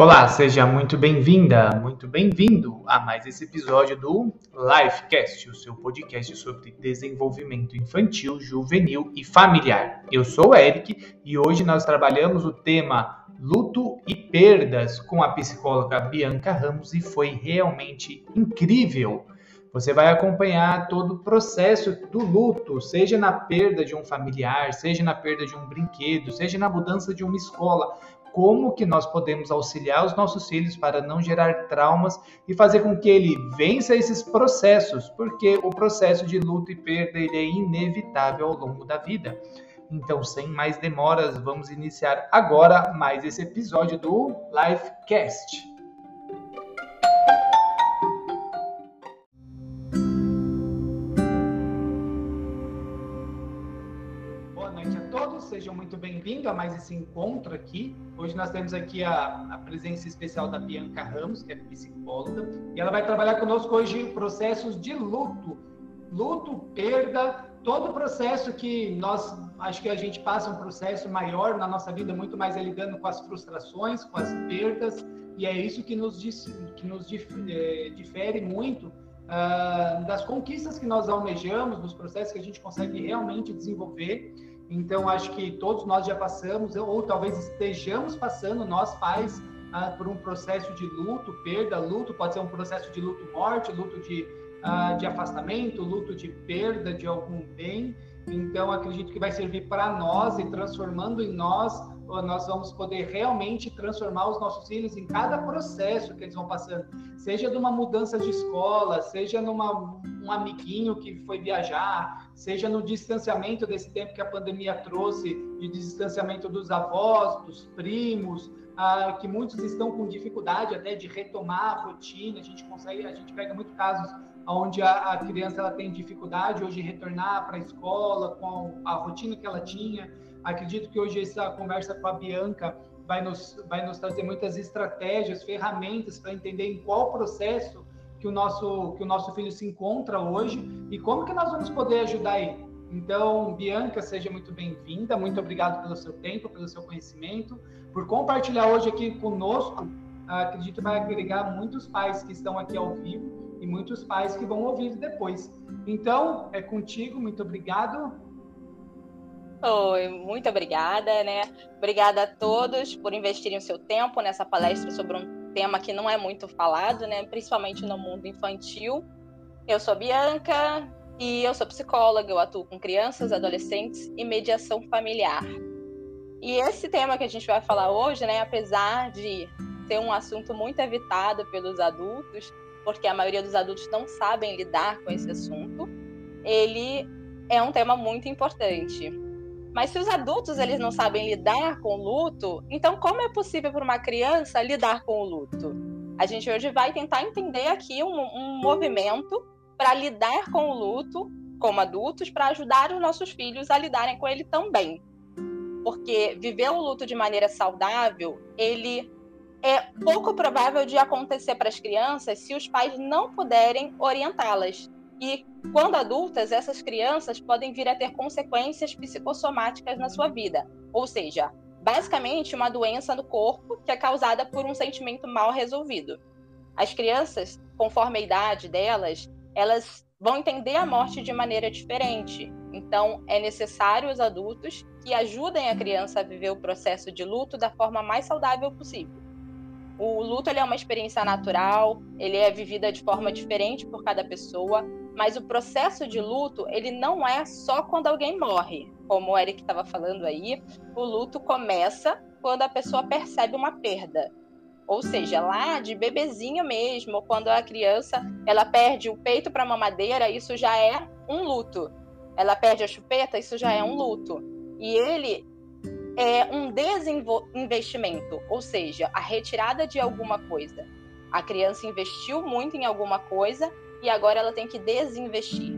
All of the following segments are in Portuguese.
Olá, seja muito bem-vinda, muito bem-vindo a mais esse episódio do Lifecast, o seu podcast sobre desenvolvimento infantil, juvenil e familiar. Eu sou o Eric e hoje nós trabalhamos o tema luto e perdas com a psicóloga Bianca Ramos e foi realmente incrível. Você vai acompanhar todo o processo do luto, seja na perda de um familiar, seja na perda de um brinquedo, seja na mudança de uma escola como que nós podemos auxiliar os nossos filhos para não gerar traumas e fazer com que ele vença esses processos, porque o processo de luto e perda ele é inevitável ao longo da vida. Então, sem mais demoras, vamos iniciar agora mais esse episódio do Livecast. Sejam muito bem-vindos a mais esse encontro aqui. Hoje nós temos aqui a, a, presença especial da Bianca Ramos, que é psicóloga, e ela vai trabalhar conosco hoje processos de luto, luto, perda, todo o processo que nós, acho que a gente passa um processo maior na nossa vida, muito mais é lidando com as frustrações, com as perdas, e é isso que nos, que nos eh, difere muito uh, das conquistas que nós almejamos, dos processos que a gente consegue realmente desenvolver então, acho que todos nós já passamos, ou talvez estejamos passando, nós pais, ah, por um processo de luto, perda, luto, pode ser um processo de luto-morte, luto de, ah, de afastamento, luto de perda de algum bem. Então, acredito que vai servir para nós e transformando em nós, nós vamos poder realmente transformar os nossos filhos em cada processo que eles vão passando, seja de uma mudança de escola, seja numa um amiguinho que foi viajar, seja no distanciamento desse tempo que a pandemia trouxe, de distanciamento dos avós, dos primos, ah, que muitos estão com dificuldade até de retomar a rotina. A gente consegue, a gente pega muitos casos onde a, a criança ela tem dificuldade hoje de retornar para a escola com a rotina que ela tinha. Acredito que hoje essa conversa com a Bianca vai nos, vai nos trazer muitas estratégias, ferramentas para entender em qual processo que o nosso que o nosso filho se encontra hoje e como que nós vamos poder ajudar ele. Então, Bianca, seja muito bem-vinda. Muito obrigado pelo seu tempo, pelo seu conhecimento, por compartilhar hoje aqui conosco. Acredito que vai agregar muitos pais que estão aqui ao vivo e muitos pais que vão ouvir depois. Então, é contigo. Muito obrigado. Oi, muito obrigada, né? Obrigada a todos por investirem o seu tempo nessa palestra sobre um tema que não é muito falado, né? Principalmente no mundo infantil. Eu sou Bianca e eu sou psicóloga, eu atuo com crianças, adolescentes e mediação familiar. E esse tema que a gente vai falar hoje, né, apesar de ser um assunto muito evitado pelos adultos, porque a maioria dos adultos não sabem lidar com esse assunto, ele é um tema muito importante. Mas se os adultos eles não sabem lidar com o luto, então como é possível para uma criança lidar com o luto? A gente hoje vai tentar entender aqui um, um movimento para lidar com o luto como adultos, para ajudar os nossos filhos a lidarem com ele também. Porque viver o luto de maneira saudável, ele é pouco provável de acontecer para as crianças se os pais não puderem orientá-las. E quando adultas, essas crianças podem vir a ter consequências psicossomáticas na sua vida, ou seja, basicamente uma doença no corpo que é causada por um sentimento mal resolvido. As crianças, conforme a idade delas, elas vão entender a morte de maneira diferente. Então, é necessário os adultos que ajudem a criança a viver o processo de luto da forma mais saudável possível. O luto é uma experiência natural, ele é vivida de forma diferente por cada pessoa, mas o processo de luto, ele não é só quando alguém morre. Como o Eric estava falando aí, o luto começa quando a pessoa percebe uma perda. Ou seja, lá de bebezinho mesmo, quando a criança ela perde o peito para a mamadeira, isso já é um luto. Ela perde a chupeta, isso já é um luto. E ele é um desinvestimento, ou seja, a retirada de alguma coisa. A criança investiu muito em alguma coisa e agora ela tem que desinvestir.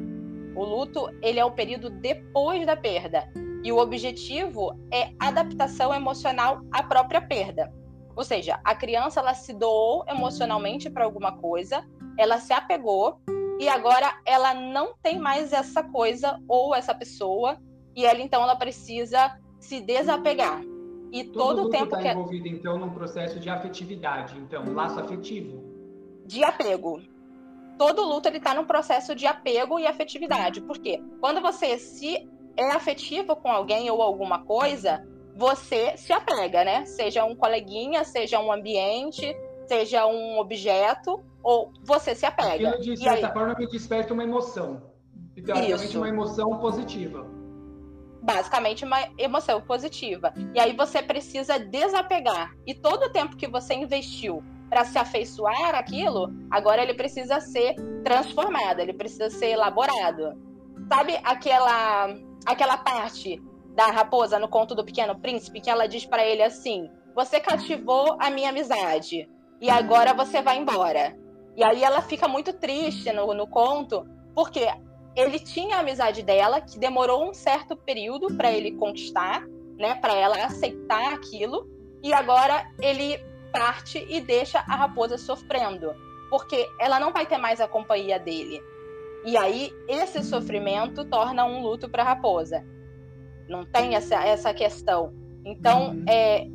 O luto, ele é o período depois da perda, e o objetivo é adaptação emocional à própria perda. Ou seja, a criança ela se doou emocionalmente para alguma coisa, ela se apegou e agora ela não tem mais essa coisa ou essa pessoa e ela então ela precisa se desapegar. E todo, todo o tempo tá que é envolvido então num processo de afetividade, então laço afetivo. De apego. Todo luto ele está num processo de apego e afetividade. Por quê? Quando você se é afetivo com alguém ou alguma coisa, você se apega, né? Seja um coleguinha, seja um ambiente, seja um objeto, ou você se apega. Aquilo, de certa aí... forma, me desperta uma emoção. Teoricamente, Isso. uma emoção positiva. Basicamente, uma emoção positiva. E aí você precisa desapegar. E todo o tempo que você investiu para se afeiçoar aquilo, agora ele precisa ser transformado, ele precisa ser elaborado. Sabe aquela aquela parte da raposa no conto do Pequeno Príncipe que ela diz para ele assim: "Você cativou a minha amizade e agora você vai embora". E aí ela fica muito triste no, no conto, porque ele tinha a amizade dela, que demorou um certo período para ele conquistar, né, para ela aceitar aquilo, e agora ele parte e deixa a raposa sofrendo, porque ela não vai ter mais a companhia dele. E aí esse sofrimento torna um luto para a raposa. Não tem essa, essa questão. Então, é,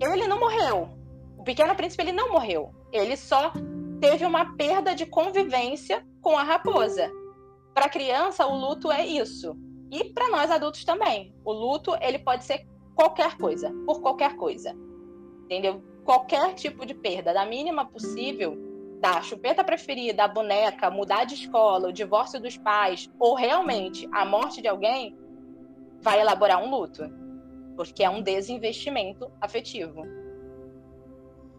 ele não morreu. O Pequeno Príncipe ele não morreu. Ele só teve uma perda de convivência com a raposa. Para criança, o luto é isso. E para nós adultos também. O luto, ele pode ser qualquer coisa, por qualquer coisa. Entendeu? Qualquer tipo de perda, da mínima possível, da chupeta preferida, a boneca, mudar de escola, o divórcio dos pais, ou realmente a morte de alguém, vai elaborar um luto. Porque é um desinvestimento afetivo.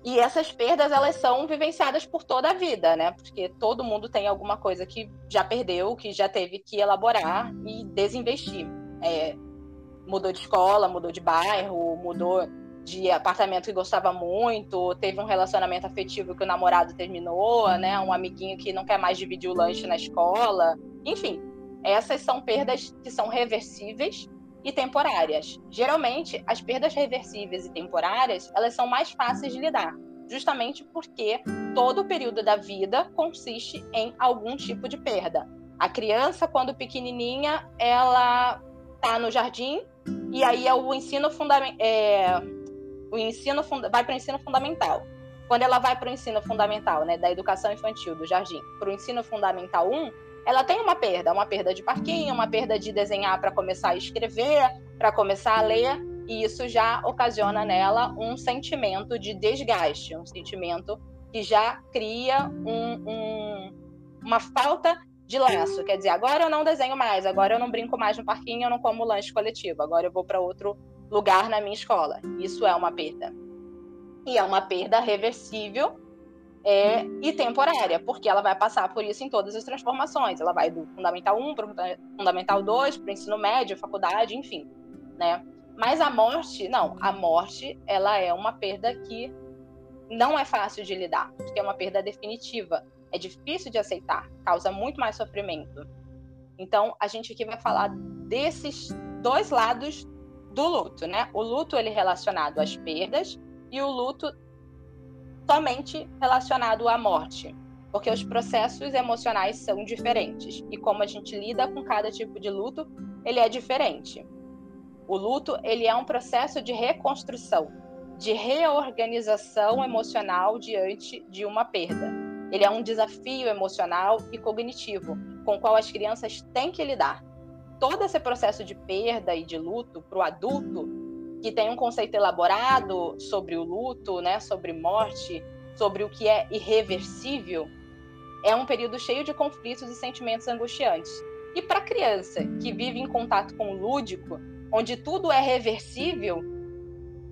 E essas perdas, elas são vivenciadas por toda a vida, né? Porque todo mundo tem alguma coisa que já perdeu, que já teve que elaborar e desinvestir. É, mudou de escola, mudou de bairro, mudou de apartamento que gostava muito, teve um relacionamento afetivo que o namorado terminou, né? Um amiguinho que não quer mais dividir o lanche na escola. Enfim, essas são perdas que são reversíveis e temporárias. Geralmente, as perdas reversíveis e temporárias, elas são mais fáceis de lidar, justamente porque todo o período da vida consiste em algum tipo de perda. A criança, quando pequenininha, ela está no jardim e aí é o ensino fundamental, é, o ensino vai para o ensino fundamental. Quando ela vai para o ensino fundamental, né, da educação infantil do jardim, para o ensino fundamental 1, ela tem uma perda, uma perda de parquinho, uma perda de desenhar para começar a escrever, para começar a ler, e isso já ocasiona nela um sentimento de desgaste, um sentimento que já cria um, um, uma falta de laço. Quer dizer, agora eu não desenho mais, agora eu não brinco mais no parquinho, eu não como lanche coletivo, agora eu vou para outro lugar na minha escola. Isso é uma perda. E é uma perda reversível é, e temporária, porque ela vai passar por isso em todas as transformações. Ela vai do Fundamental 1 para o Fundamental 2, para o ensino médio, faculdade, enfim. Né? Mas a morte, não, a morte ela é uma perda que não é fácil de lidar, porque é uma perda definitiva. É difícil de aceitar, causa muito mais sofrimento. Então, a gente aqui vai falar desses dois lados do luto, né? O luto ele relacionado às perdas e o luto somente relacionado à morte, porque os processos emocionais são diferentes e como a gente lida com cada tipo de luto, ele é diferente. O luto, ele é um processo de reconstrução, de reorganização emocional diante de uma perda. Ele é um desafio emocional e cognitivo com o qual as crianças têm que lidar. Todo esse processo de perda e de luto para o adulto que tem um conceito elaborado sobre o luto, né, sobre morte, sobre o que é irreversível, é um período cheio de conflitos e sentimentos angustiantes. E para a criança que vive em contato com o lúdico, onde tudo é reversível,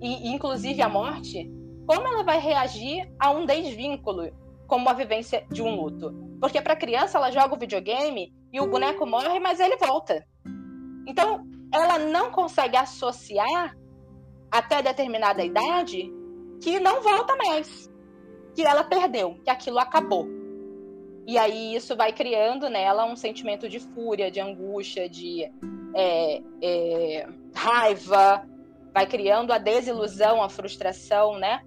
e inclusive a morte, como ela vai reagir a um desvínculo, como a vivência de um luto? Porque para a criança ela joga o videogame e o boneco morre, mas ele volta. Então, ela não consegue associar até determinada idade que não volta mais, que ela perdeu, que aquilo acabou. E aí isso vai criando nela um sentimento de fúria, de angústia, de é, é, raiva, vai criando a desilusão, a frustração, né?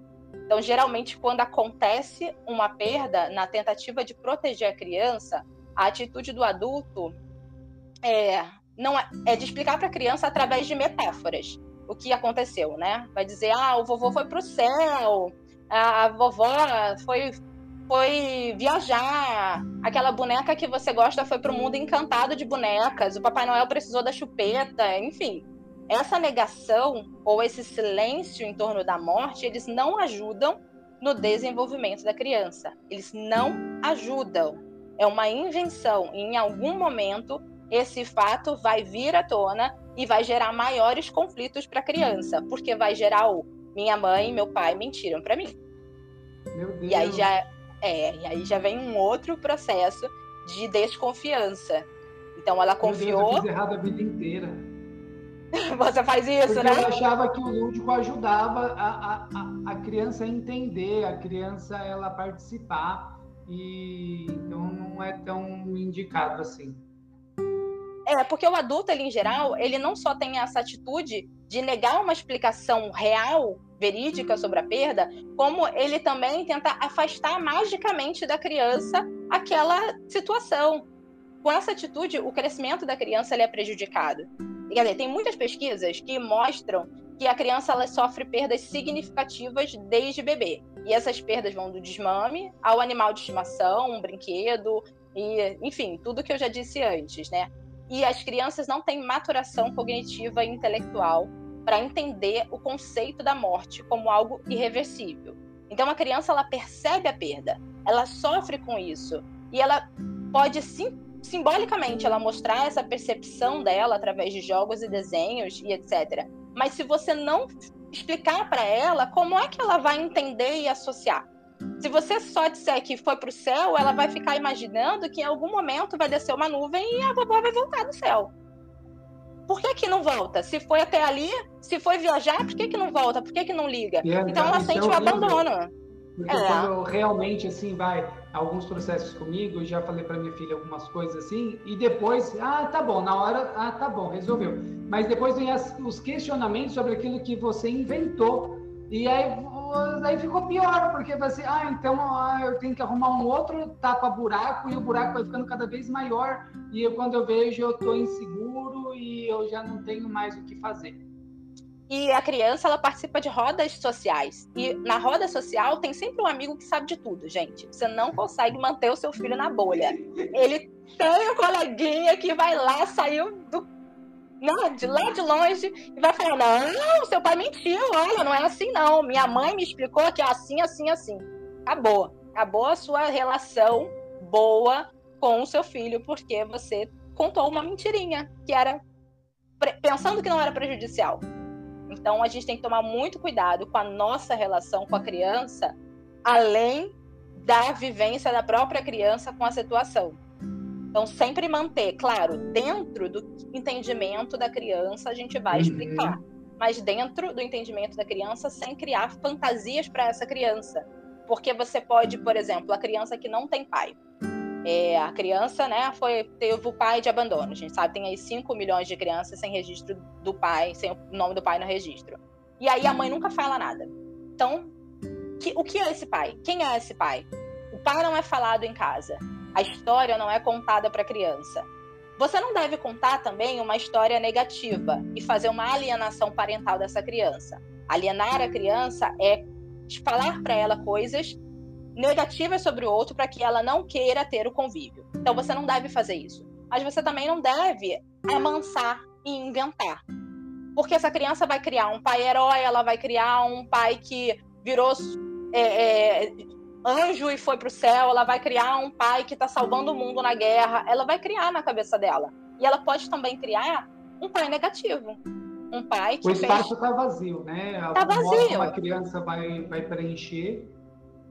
Então, geralmente, quando acontece uma perda, na tentativa de proteger a criança, a atitude do adulto é, não é, é de explicar para a criança através de metáforas o que aconteceu, né? Vai dizer, ah, o vovô foi pro céu, a vovó foi foi viajar. Aquela boneca que você gosta foi pro mundo encantado de bonecas. O Papai Noel precisou da chupeta, enfim. Essa negação ou esse silêncio em torno da morte, eles não ajudam no desenvolvimento da criança. Eles não ajudam. É uma invenção. E em algum momento, esse fato vai vir à tona e vai gerar maiores conflitos para a criança, porque vai gerar o minha mãe e meu pai mentiram para mim. Meu Deus. E aí já é, e aí já vem um outro processo de desconfiança. Então ela confiou. Deus, eu fiz errado a vida inteira. Você faz isso, Porque né? Eu achava que o lúdico ajudava a, a, a, criança a entender, a criança ela participar. E então não é tão indicado assim. É, porque o adulto, ele, em geral, ele não só tem essa atitude de negar uma explicação real verídica sobre a perda, como ele também tenta afastar magicamente da criança aquela situação. Com essa atitude, o crescimento da criança é prejudicado. Quer dizer, tem muitas pesquisas que mostram que a criança ela sofre perdas significativas desde bebê. E essas perdas vão do desmame ao animal de estimação, um brinquedo, e, enfim, tudo que eu já disse antes, né? E as crianças não têm maturação cognitiva e intelectual para entender o conceito da morte como algo irreversível. Então a criança ela percebe a perda, ela sofre com isso e ela pode sim, simbolicamente ela mostrar essa percepção dela através de jogos e desenhos e etc. Mas se você não explicar para ela, como é que ela vai entender e associar? Se você só disser que foi para o céu, ela vai ficar imaginando que em algum momento vai descer uma nuvem e a vovó vai voltar do céu por que, que não volta? Se foi até ali, se foi viajar, por que, que não volta? Por que, que não liga? É, então ela é sente é o abandono. Porque é. quando realmente assim vai alguns processos comigo, já falei para minha filha algumas coisas assim, e depois, ah, tá bom, na hora, ah, tá bom, resolveu. Mas depois vem as, os questionamentos sobre aquilo que você inventou. E aí, aí ficou pior, porque você, ah, então ah, eu tenho que arrumar um outro tapa-buraco e o buraco vai ficando cada vez maior. E eu, quando eu vejo, eu tô inseguro e eu já não tenho mais o que fazer. E a criança, ela participa de rodas sociais. E na roda social tem sempre um amigo que sabe de tudo, gente. Você não consegue manter o seu filho na bolha. Ele tem um coleguinha que vai lá, saiu do não, de lá de longe, e vai falar: não, seu pai mentiu, olha, não é assim não. Minha mãe me explicou que é assim, assim, assim. Acabou. Acabou a sua relação boa com o seu filho, porque você contou uma mentirinha, que era pensando que não era prejudicial. Então a gente tem que tomar muito cuidado com a nossa relação com a criança, além da vivência da própria criança com a situação. Então, sempre manter, claro, dentro do entendimento da criança, a gente vai uhum. explicar. Uhum. Mas dentro do entendimento da criança, sem criar fantasias para essa criança. Porque você pode, por exemplo, a criança que não tem pai. É, a criança, né, foi, teve o pai de abandono. A gente sabe, tem aí 5 milhões de crianças sem registro do pai, sem o nome do pai no registro. E aí a mãe nunca fala nada. Então, que, o que é esse pai? Quem é esse pai? O pai não é falado em casa. A história não é contada para criança. Você não deve contar também uma história negativa e fazer uma alienação parental dessa criança. Alienar a criança é falar para ela coisas negativas sobre o outro para que ela não queira ter o convívio. Então você não deve fazer isso. Mas você também não deve amansar e inventar. Porque essa criança vai criar um pai herói, ela vai criar um pai que virou é, é, anjo e foi pro céu, ela vai criar um pai que está salvando o mundo na guerra, ela vai criar na cabeça dela. E ela pode também criar um pai negativo. Um pai que. O espaço está fez... vazio, né? Tá vazio. Uma criança vai, vai preencher.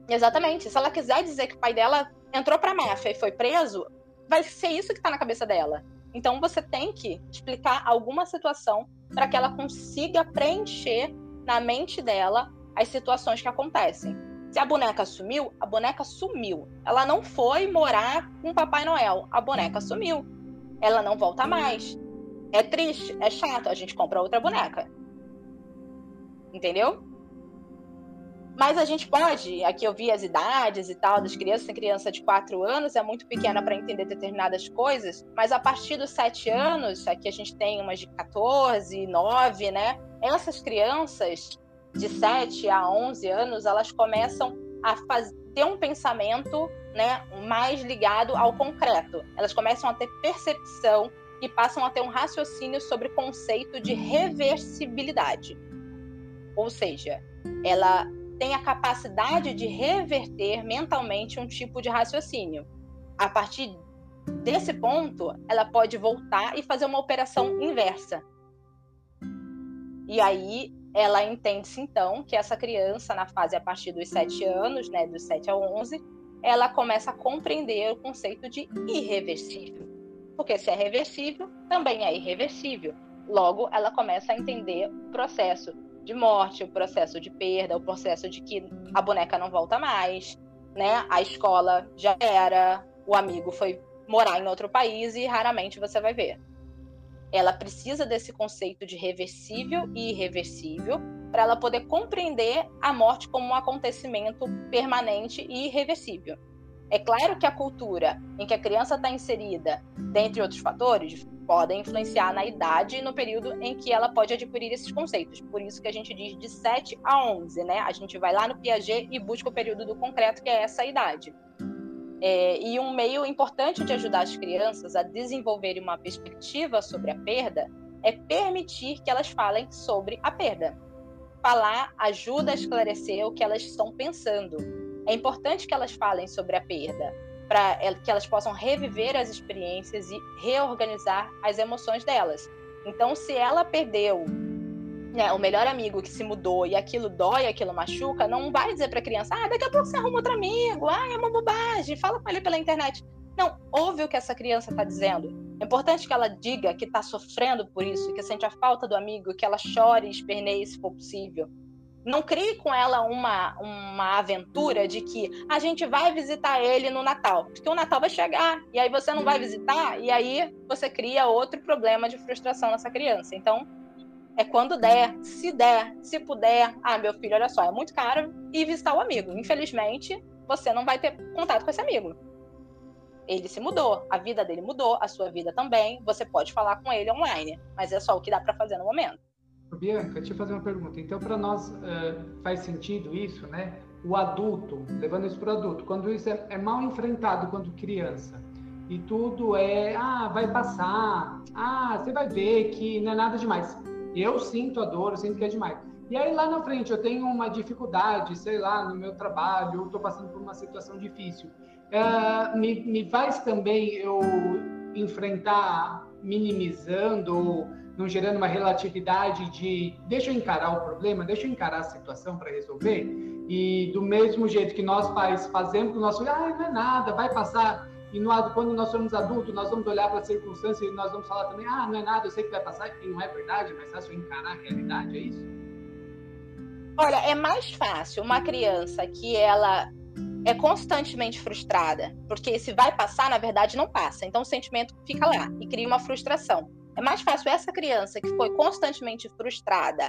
Exatamente. Se ela quiser dizer que o pai dela entrou pra máfia e foi preso, vai ser isso que está na cabeça dela. Então você tem que explicar alguma situação para que ela consiga preencher na mente dela as situações que acontecem. Se a boneca sumiu, a boneca sumiu. Ela não foi morar com Papai Noel. A boneca sumiu. Ela não volta mais. É triste, é chato. A gente compra outra boneca. Entendeu? Mas a gente pode, aqui eu vi as idades e tal das crianças, tem criança de 4 anos, é muito pequena para entender determinadas coisas, mas a partir dos 7 anos, aqui a gente tem umas de 14, 9, né? essas crianças de 7 a 11 anos, elas começam a ter um pensamento né, mais ligado ao concreto. Elas começam a ter percepção e passam a ter um raciocínio sobre o conceito de reversibilidade. Ou seja, ela tem a capacidade de reverter mentalmente um tipo de raciocínio. A partir desse ponto, ela pode voltar e fazer uma operação inversa. E aí ela entende-se então que essa criança, na fase a partir dos 7 anos, né, dos 7 a 11, ela começa a compreender o conceito de irreversível. Porque se é reversível, também é irreversível. Logo, ela começa a entender o processo de morte, o processo de perda, o processo de que a boneca não volta mais, né? A escola já era, o amigo foi morar em outro país e raramente você vai ver. Ela precisa desse conceito de reversível e irreversível para ela poder compreender a morte como um acontecimento permanente e irreversível. É claro que a cultura em que a criança está inserida, dentre outros fatores, podem influenciar na idade e no período em que ela pode adquirir esses conceitos. Por isso que a gente diz de 7 a 11, né? A gente vai lá no Piaget e busca o período do concreto, que é essa idade. É, e um meio importante de ajudar as crianças a desenvolverem uma perspectiva sobre a perda é permitir que elas falem sobre a perda. Falar ajuda a esclarecer o que elas estão pensando. É importante que elas falem sobre a perda, para que elas possam reviver as experiências e reorganizar as emoções delas. Então, se ela perdeu né, o melhor amigo que se mudou e aquilo dói, aquilo machuca, não vai dizer para a criança: ah, daqui a pouco você arruma outro amigo, ah, é uma bobagem, fala com ele pela internet. Não, ouve o que essa criança está dizendo. É importante que ela diga que está sofrendo por isso, que sente a falta do amigo, que ela chore e esperneie se for possível não crie com ela uma, uma aventura de que a gente vai visitar ele no Natal, porque o Natal vai chegar e aí você não vai visitar e aí você cria outro problema de frustração nessa criança. Então, é quando der, se der, se puder, ah, meu filho, olha só, é muito caro e visitar o amigo. Infelizmente, você não vai ter contato com esse amigo. Ele se mudou, a vida dele mudou, a sua vida também. Você pode falar com ele online, mas é só o que dá para fazer no momento. Bianca, deixa eu fazer uma pergunta. Então, para nós uh, faz sentido isso, né? O adulto, levando isso para o adulto, quando isso é, é, mal enfrentado quando criança e tudo é, ah, vai passar, ah, você vai ver que não é nada demais. Eu sinto a dor, eu sinto que é demais. E aí lá na frente eu tenho uma dificuldade, sei lá, no meu trabalho, eu estou passando por uma situação difícil. Uh, me, me faz também eu enfrentar minimizando não gerando uma relatividade de deixa eu encarar o problema, deixa eu encarar a situação para resolver. E do mesmo jeito que nós pais fazemos o nosso ah, não é nada, vai passar. E no, quando nós somos adultos, nós vamos olhar para a circunstância e nós vamos falar também, ah, não é nada, eu sei que vai passar, e não é verdade, mas fácil encarar a realidade, é isso? Olha, é mais fácil uma criança que ela é constantemente frustrada, porque se vai passar, na verdade não passa. Então o sentimento fica lá e cria uma frustração. É mais fácil essa criança que foi constantemente frustrada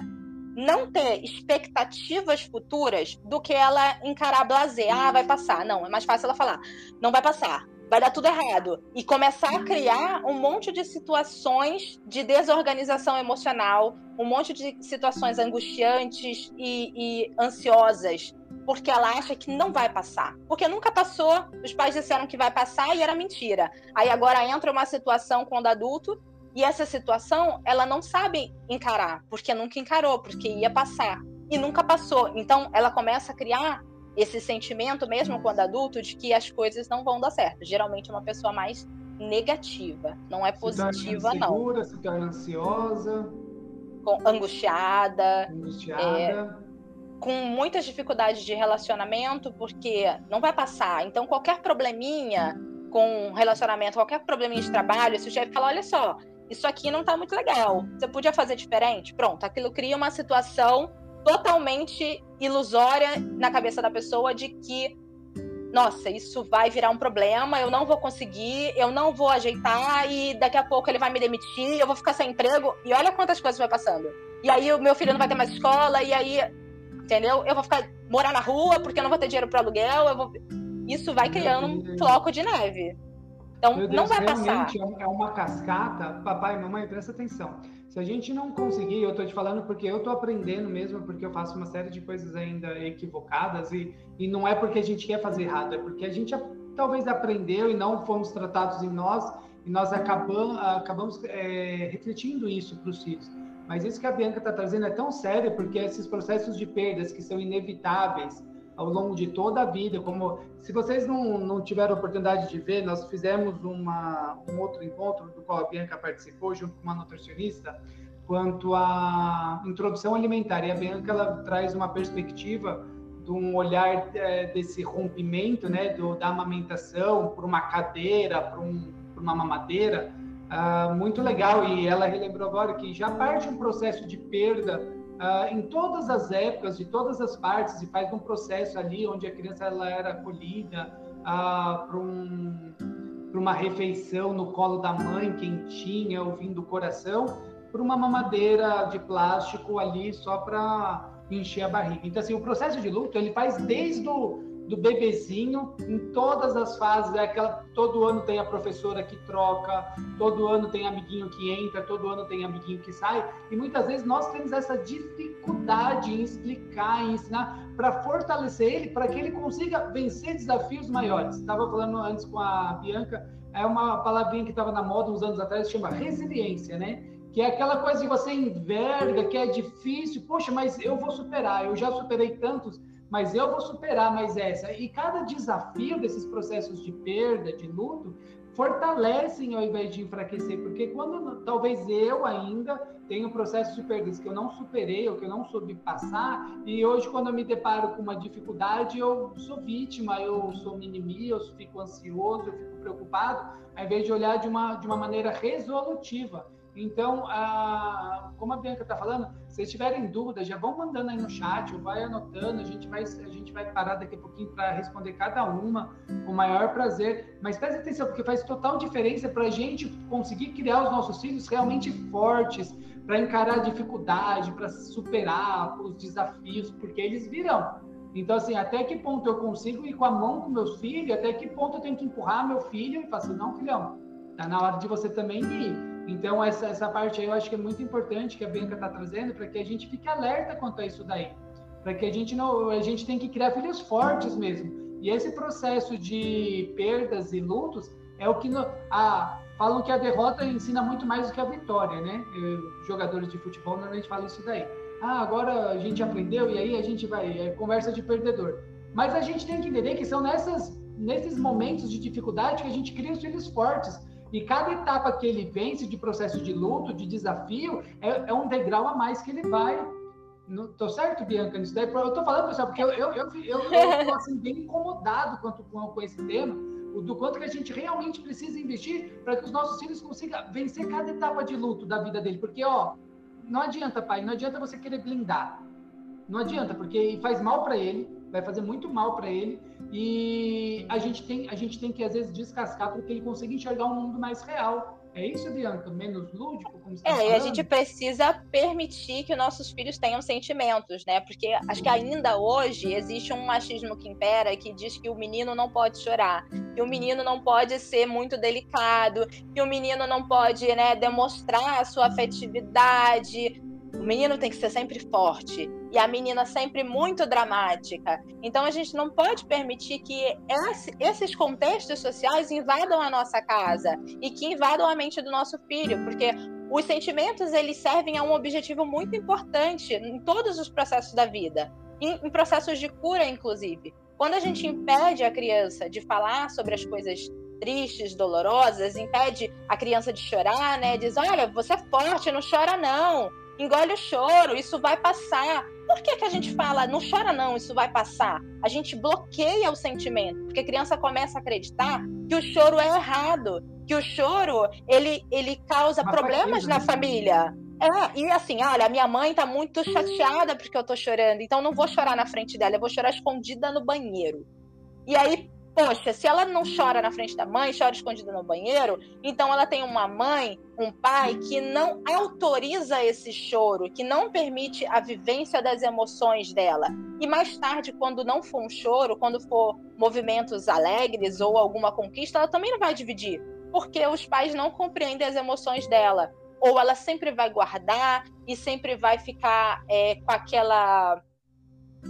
não ter expectativas futuras do que ela encarar blazer, ah, vai passar. Não, é mais fácil ela falar, não vai passar, vai dar tudo errado. E começar a criar um monte de situações de desorganização emocional, um monte de situações angustiantes e, e ansiosas, porque ela acha que não vai passar. Porque nunca passou, os pais disseram que vai passar e era mentira. Aí agora entra uma situação quando adulto e essa situação, ela não sabe encarar, porque nunca encarou, porque ia passar. E nunca passou. Então, ela começa a criar esse sentimento, mesmo quando adulto, de que as coisas não vão dar certo. Geralmente é uma pessoa mais negativa, não é positiva, se insegura, não. Se torna ansiosa. Com, angustiada. Angustiada. É, com muitas dificuldades de relacionamento, porque não vai passar. Então, qualquer probleminha com relacionamento, qualquer probleminha de trabalho, se o chefe fala, olha só, isso aqui não tá muito legal. Você podia fazer diferente? Pronto, aquilo cria uma situação totalmente ilusória na cabeça da pessoa de que nossa, isso vai virar um problema, eu não vou conseguir, eu não vou ajeitar e daqui a pouco ele vai me demitir, eu vou ficar sem emprego. E olha quantas coisas vai passando. E aí o meu filho não vai ter mais escola e aí, entendeu? Eu vou ficar morar na rua porque eu não vou ter dinheiro para aluguel, eu vou Isso vai criando um floco de neve. Então, Deus, não vai passar. É uma cascata. Papai e mamãe, presta atenção. Se a gente não conseguir, eu estou te falando porque eu estou aprendendo mesmo, porque eu faço uma série de coisas ainda equivocadas e, e não é porque a gente quer fazer errado, é porque a gente talvez aprendeu e não fomos tratados em nós e nós acabamos, acabamos é, refletindo isso para os filhos. Mas isso que a Bianca está trazendo é tão sério porque esses processos de perdas que são inevitáveis ao longo de toda a vida, como se vocês não, não tiveram oportunidade de ver, nós fizemos uma, um outro encontro do qual a Bianca participou junto com uma nutricionista quanto à introdução alimentar. E a Bianca ela traz uma perspectiva de um olhar é, desse rompimento, né, do, da amamentação para uma cadeira, para um, uma mamadeira, uh, muito legal. E ela relembrou agora que já parte um processo de perda uh, em todas as épocas, de todas as partes, e faz um processo ali onde a criança ela era acolhida uh, para um, uma refeição no colo da mãe, quentinha, ouvindo o coração, para uma mamadeira de plástico ali só para encher a barriga. Então, assim, o processo de luto, ele faz desde o do bebezinho em todas as fases. É aquela, todo ano tem a professora que troca, todo ano tem amiguinho que entra, todo ano tem amiguinho que sai. E muitas vezes nós temos essa dificuldade em explicar, em ensinar, para fortalecer ele, para que ele consiga vencer desafios maiores. Estava falando antes com a Bianca, é uma palavrinha que estava na moda uns anos atrás, chama resiliência, né? que é aquela coisa que você enverga, que é difícil, poxa, mas eu vou superar, eu já superei tantos, mas eu vou superar mais essa. E cada desafio desses processos de perda, de luto, fortalecem ao invés de enfraquecer, porque quando talvez eu ainda tenho processos de perdas que eu não superei ou que eu não soube passar, e hoje quando eu me deparo com uma dificuldade, eu sou vítima, eu sou mimimi, eu fico ansioso, eu fico preocupado, ao invés de olhar de uma, de uma maneira resolutiva. Então, a, como a Bianca está falando, se vocês tiverem dúvidas, já vão mandando aí no chat, ou vai anotando, a gente vai, a gente vai parar daqui a pouquinho para responder cada uma com o maior prazer. Mas preste atenção, porque faz total diferença para a gente conseguir criar os nossos filhos realmente fortes, para encarar a dificuldade, para superar os desafios, porque eles virão. Então, assim, até que ponto eu consigo ir com a mão com meus filhos, até que ponto eu tenho que empurrar meu filho e falar assim, não, filhão, tá na hora de você também ir então, essa, essa parte aí eu acho que é muito importante que a Bianca está trazendo para que a gente fique alerta quanto a isso daí. Para que a gente não. A gente tem que criar filhos fortes mesmo. E esse processo de perdas e lutos é o que. No, a, falam que a derrota ensina muito mais do que a vitória, né? Jogadores de futebol normalmente falam isso daí. Ah, agora a gente aprendeu e aí a gente vai. É conversa de perdedor. Mas a gente tem que entender que são nessas, nesses momentos de dificuldade que a gente cria os filhos fortes e cada etapa que ele vence de processo de luto, de desafio, é, é um degrau a mais que ele vai. No, tô certo, Bianca? Nisso daí? Eu tô falando, pessoal, porque eu, eu, eu, eu, eu tô assim, bem incomodado quanto, com, com esse tema, do quanto que a gente realmente precisa investir para que os nossos filhos consigam vencer cada etapa de luto da vida dele. Porque, ó, não adianta, pai, não adianta você querer blindar. Não adianta, porque faz mal para ele, vai fazer muito mal para ele e a gente tem a gente tem que às vezes descascar para que ele consiga enxergar um mundo mais real. É isso, Bianca? Menos lúdico? Como você é, tá e a gente precisa permitir que nossos filhos tenham sentimentos, né? Porque acho que ainda hoje existe um machismo que impera que diz que o menino não pode chorar, que o menino não pode ser muito delicado, que o menino não pode né, demonstrar a sua afetividade, o menino tem que ser sempre forte e a menina sempre muito dramática. Então a gente não pode permitir que esses contextos sociais invadam a nossa casa e que invadam a mente do nosso filho, porque os sentimentos eles servem a um objetivo muito importante em todos os processos da vida, em, processos de cura, inclusive. Quando a gente impede a criança de falar sobre as coisas tristes, dolorosas, impede a criança de chorar, né? Diz, olha, você é forte, não chora não engole o choro, isso vai passar. Por que, que a gente fala, não chora não, isso vai passar? A gente bloqueia o sentimento, porque a criança começa a acreditar que o choro é errado, que o choro, ele, ele causa Uma problemas na né? família. É, e assim, olha, minha mãe tá muito chateada porque eu tô chorando, então não vou chorar na frente dela, eu vou chorar escondida no banheiro. E aí Poxa, se ela não chora na frente da mãe, chora escondida no banheiro, então ela tem uma mãe, um pai que não autoriza esse choro, que não permite a vivência das emoções dela. E mais tarde, quando não for um choro, quando for movimentos alegres ou alguma conquista, ela também não vai dividir, porque os pais não compreendem as emoções dela. Ou ela sempre vai guardar e sempre vai ficar é, com aquela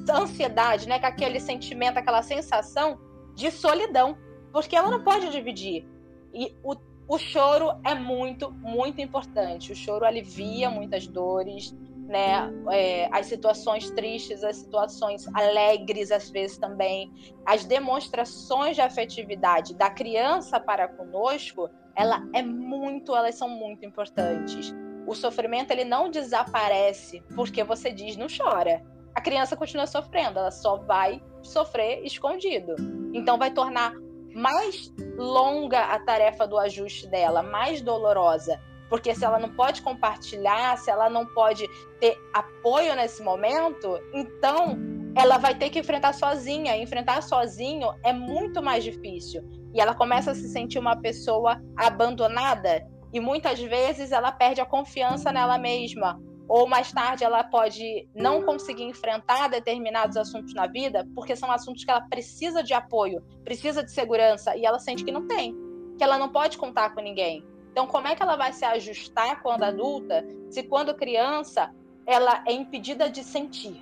ansiedade, né, com aquele sentimento, aquela sensação de solidão, porque ela não pode dividir. E o, o choro é muito, muito importante. O choro alivia muitas dores, né? É, as situações tristes, as situações alegres, às vezes também. As demonstrações de afetividade da criança para conosco, ela é muito, elas são muito importantes. O sofrimento ele não desaparece porque você diz não chora. A criança continua sofrendo, ela só vai sofrer escondido. Então vai tornar mais longa a tarefa do ajuste dela, mais dolorosa. Porque se ela não pode compartilhar, se ela não pode ter apoio nesse momento, então ela vai ter que enfrentar sozinha. Enfrentar sozinho é muito mais difícil. E ela começa a se sentir uma pessoa abandonada. E muitas vezes ela perde a confiança nela mesma ou mais tarde ela pode não conseguir enfrentar determinados assuntos na vida, porque são assuntos que ela precisa de apoio, precisa de segurança e ela sente que não tem, que ela não pode contar com ninguém. Então, como é que ela vai se ajustar quando adulta, se quando criança ela é impedida de sentir?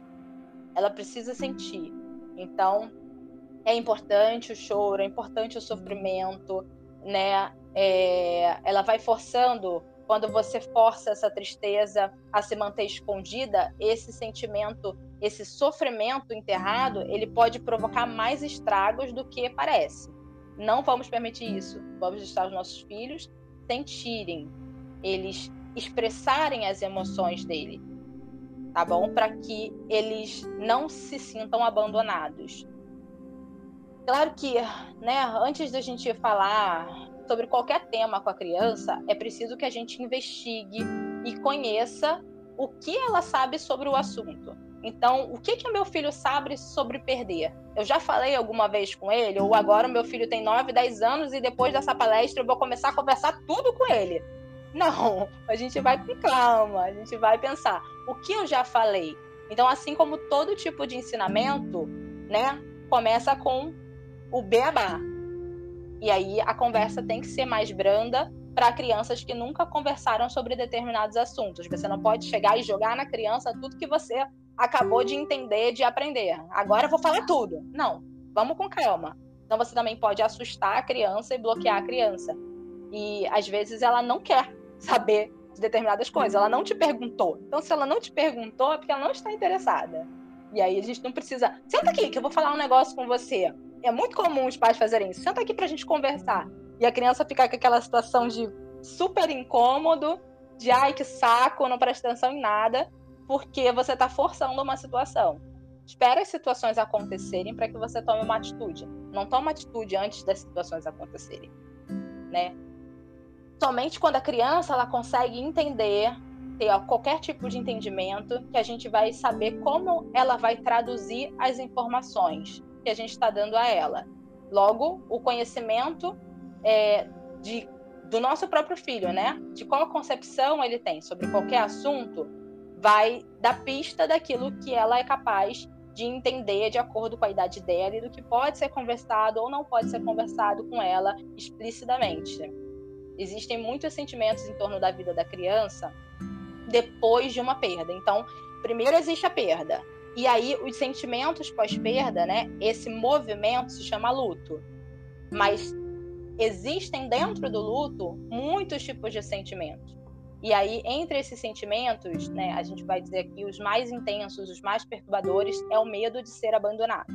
Ela precisa sentir. Então, é importante o choro, é importante o sofrimento, né? É, ela vai forçando quando você força essa tristeza a se manter escondida, esse sentimento, esse sofrimento enterrado, ele pode provocar mais estragos do que parece. Não vamos permitir isso. Vamos deixar os nossos filhos sentirem, eles expressarem as emoções dele, tá bom? Para que eles não se sintam abandonados. Claro que, né, antes da gente falar sobre qualquer tema com a criança, é preciso que a gente investigue e conheça o que ela sabe sobre o assunto. Então, o que que meu filho sabe sobre perder? Eu já falei alguma vez com ele, ou agora meu filho tem 9, 10 anos e depois dessa palestra eu vou começar a conversar tudo com ele. Não, a gente vai com calma, a gente vai pensar o que eu já falei. Então, assim como todo tipo de ensinamento, né, começa com o beabá. E aí a conversa tem que ser mais branda para crianças que nunca conversaram sobre determinados assuntos. Você não pode chegar e jogar na criança tudo que você acabou de entender, de aprender. Agora eu vou falar tudo. Não, vamos com calma. Então você também pode assustar a criança e bloquear a criança. E às vezes ela não quer saber de determinadas coisas, ela não te perguntou. Então se ela não te perguntou é porque ela não está interessada. E aí a gente não precisa. Senta aqui que eu vou falar um negócio com você é muito comum os pais fazerem isso. Senta aqui pra gente conversar. E a criança ficar com aquela situação de super incômodo, de ai que saco, não presta atenção em nada, porque você tá forçando uma situação. Espera as situações acontecerem para que você tome uma atitude. Não toma atitude antes das situações acontecerem, né? Somente quando a criança ela consegue entender, ter qualquer tipo de entendimento, que a gente vai saber como ela vai traduzir as informações que a gente está dando a ela. Logo, o conhecimento é, de, do nosso próprio filho, né? De qual concepção ele tem sobre qualquer assunto, vai dar pista daquilo que ela é capaz de entender de acordo com a idade dela e do que pode ser conversado ou não pode ser conversado com ela explicitamente. Existem muitos sentimentos em torno da vida da criança depois de uma perda. Então, primeiro existe a perda. E aí, os sentimentos pós-perda, né? Esse movimento se chama luto. Mas existem dentro do luto muitos tipos de sentimentos. E aí, entre esses sentimentos, né, a gente vai dizer aqui os mais intensos, os mais perturbadores, é o medo de ser abandonado.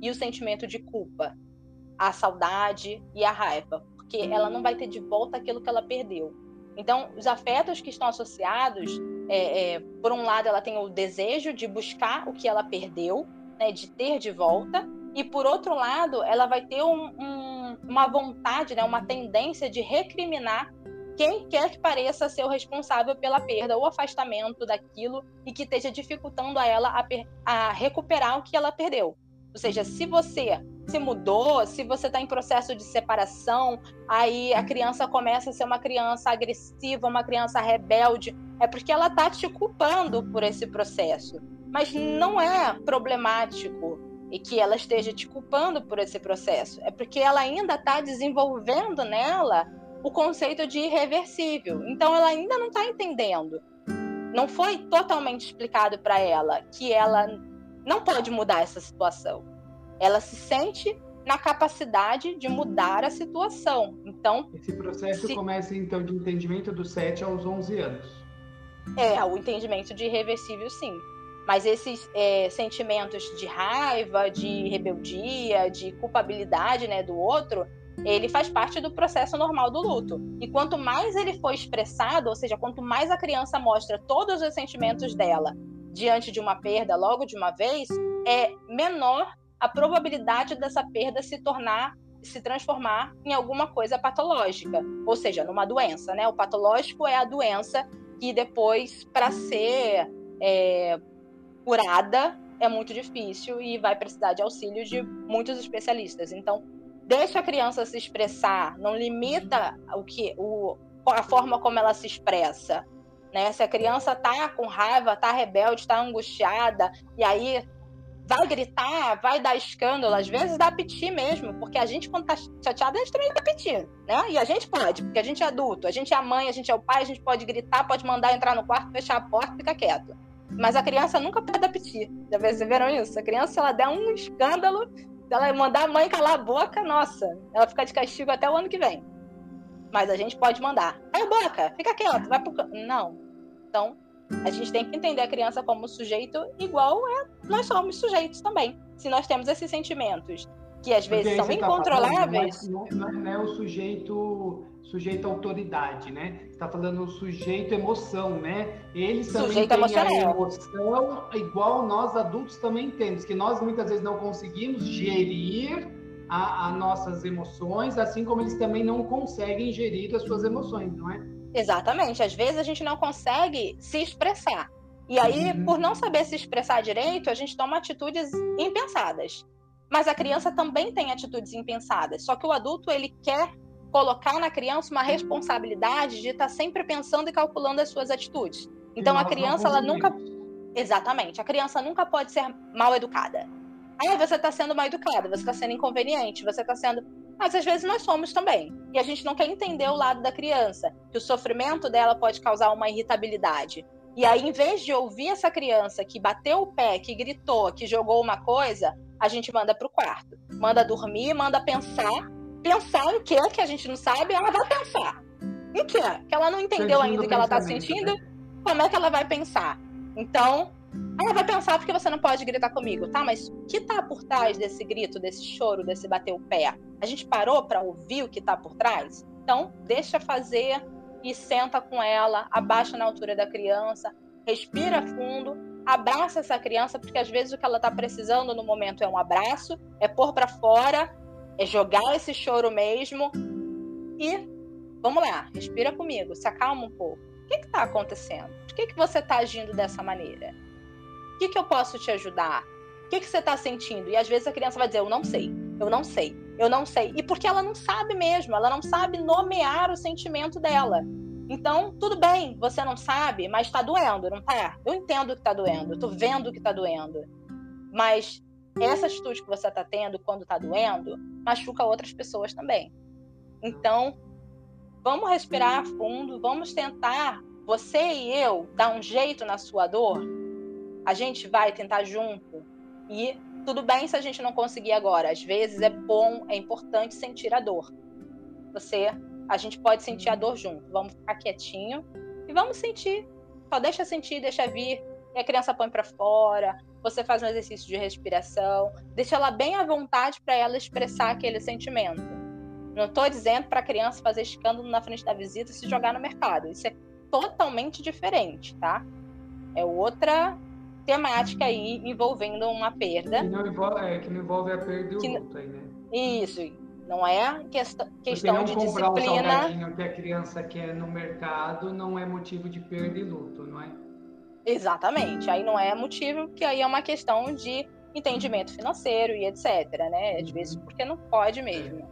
E o sentimento de culpa, a saudade e a raiva, porque ela não vai ter de volta aquilo que ela perdeu. Então, os afetos que estão associados, é, é, por um lado, ela tem o desejo de buscar o que ela perdeu, né, de ter de volta, e por outro lado, ela vai ter um, um, uma vontade, né, uma tendência de recriminar quem quer que pareça ser o responsável pela perda ou afastamento daquilo e que esteja dificultando a ela a, a recuperar o que ela perdeu. Ou seja, se você se mudou, se você está em processo de separação, aí a criança começa a ser uma criança agressiva, uma criança rebelde, é porque ela está te culpando por esse processo. Mas não é problemático e que ela esteja te culpando por esse processo. É porque ela ainda está desenvolvendo nela o conceito de irreversível. Então ela ainda não está entendendo. Não foi totalmente explicado para ela que ela não pode mudar essa situação. Ela se sente na capacidade de mudar a situação. Então, esse processo se... começa então de entendimento dos 7 aos 11 anos. É, o entendimento de irreversível, sim. Mas esses é, sentimentos de raiva, de rebeldia, de culpabilidade né, do outro, ele faz parte do processo normal do luto. E quanto mais ele for expressado, ou seja, quanto mais a criança mostra todos os sentimentos dela diante de uma perda logo de uma vez, é menor a probabilidade dessa perda se tornar se transformar em alguma coisa patológica, ou seja, numa doença, né? O patológico é a doença que depois, para ser é, curada, é muito difícil e vai precisar de auxílio de muitos especialistas. Então, deixa a criança se expressar, não limita o que o, a forma como ela se expressa. Né? Se a criança tá com raiva, tá rebelde, tá angustiada, e aí vai gritar, vai dar escândalo, às vezes dá piti mesmo, porque a gente, quando tá chateada, a gente também dá piti, né? E a gente pode, porque a gente é adulto, a gente é a mãe, a gente é o pai, a gente pode gritar, pode mandar entrar no quarto, fechar a porta e ficar quieto. Mas a criança nunca pode dar piti. Já viram isso? A criança, se ela der um escândalo, se ela mandar a mãe calar a boca, nossa, ela fica de castigo até o ano que vem. Mas a gente pode mandar. Cala a boca, fica quieto, vai pro. Não. Então, a gente tem que entender a criança como sujeito igual é, nós somos sujeitos também. Se nós temos esses sentimentos que às vezes são incontroláveis. Tá falando, não, é, não, é, o sujeito sujeito autoridade, né? Está falando o sujeito emoção, né? Eles também sujeito têm emocional. a emoção igual nós adultos também temos, que nós muitas vezes não conseguimos gerir as nossas emoções, assim como eles também não conseguem gerir as suas emoções, não é? Exatamente. Às vezes a gente não consegue se expressar. E aí, uhum. por não saber se expressar direito, a gente toma atitudes impensadas. Mas a criança também tem atitudes impensadas. Só que o adulto ele quer colocar na criança uma responsabilidade de estar sempre pensando e calculando as suas atitudes. Então a criança ela nunca exatamente, a criança nunca pode ser mal educada. Aí você está sendo mal educada, você está sendo inconveniente, você está sendo mas às vezes nós somos também. E a gente não quer entender o lado da criança, que o sofrimento dela pode causar uma irritabilidade. E aí, em vez de ouvir essa criança que bateu o pé, que gritou, que jogou uma coisa, a gente manda para o quarto. Manda dormir, manda pensar. Pensar em que que a gente não sabe, ela vai pensar. Em que? Que ela não entendeu ainda o que ela está sentindo, né? como é que ela vai pensar? Então, ela vai pensar porque você não pode gritar comigo, tá? Mas o que tá por trás desse grito, desse choro, desse bater o pé? A gente parou para ouvir o que tá por trás? Então, deixa fazer e senta com ela, abaixa na altura da criança, respira fundo, abraça essa criança, porque às vezes o que ela tá precisando no momento é um abraço, é pôr para fora, é jogar esse choro mesmo. E vamos lá, respira comigo, se acalma um pouco. O que está acontecendo? Por que, que você está agindo dessa maneira? Que, que eu posso te ajudar? O que, que você está sentindo? E às vezes a criança vai dizer, eu não sei, eu não sei, eu não sei. E porque ela não sabe mesmo, ela não sabe nomear o sentimento dela. Então, tudo bem, você não sabe, mas está doendo, não tá? Eu entendo que está doendo, eu tô vendo que está doendo. Mas essa atitude que você está tendo quando está doendo machuca outras pessoas também. Então, vamos respirar fundo, vamos tentar, você e eu, dar um jeito na sua dor a gente vai tentar junto. E tudo bem se a gente não conseguir agora. Às vezes é bom, é importante sentir a dor. Você, a gente pode sentir a dor junto. Vamos ficar quietinho e vamos sentir. Só deixa sentir, deixa vir. E a criança põe para fora. Você faz um exercício de respiração. Deixa ela bem à vontade para ela expressar aquele sentimento. Não estou dizendo para a criança fazer escândalo na frente da visita e se jogar no mercado. Isso é totalmente diferente, tá? É outra temática aí envolvendo uma perda. Que não envolve, é, que não envolve a perda e o que, luto aí, né? Isso, não é questão, questão não de comprar disciplina. O que a criança quer no mercado não é motivo de perda e luto, não é? Exatamente. Aí não é motivo, porque aí é uma questão de entendimento financeiro e etc, né? Às vezes uhum. porque não pode mesmo.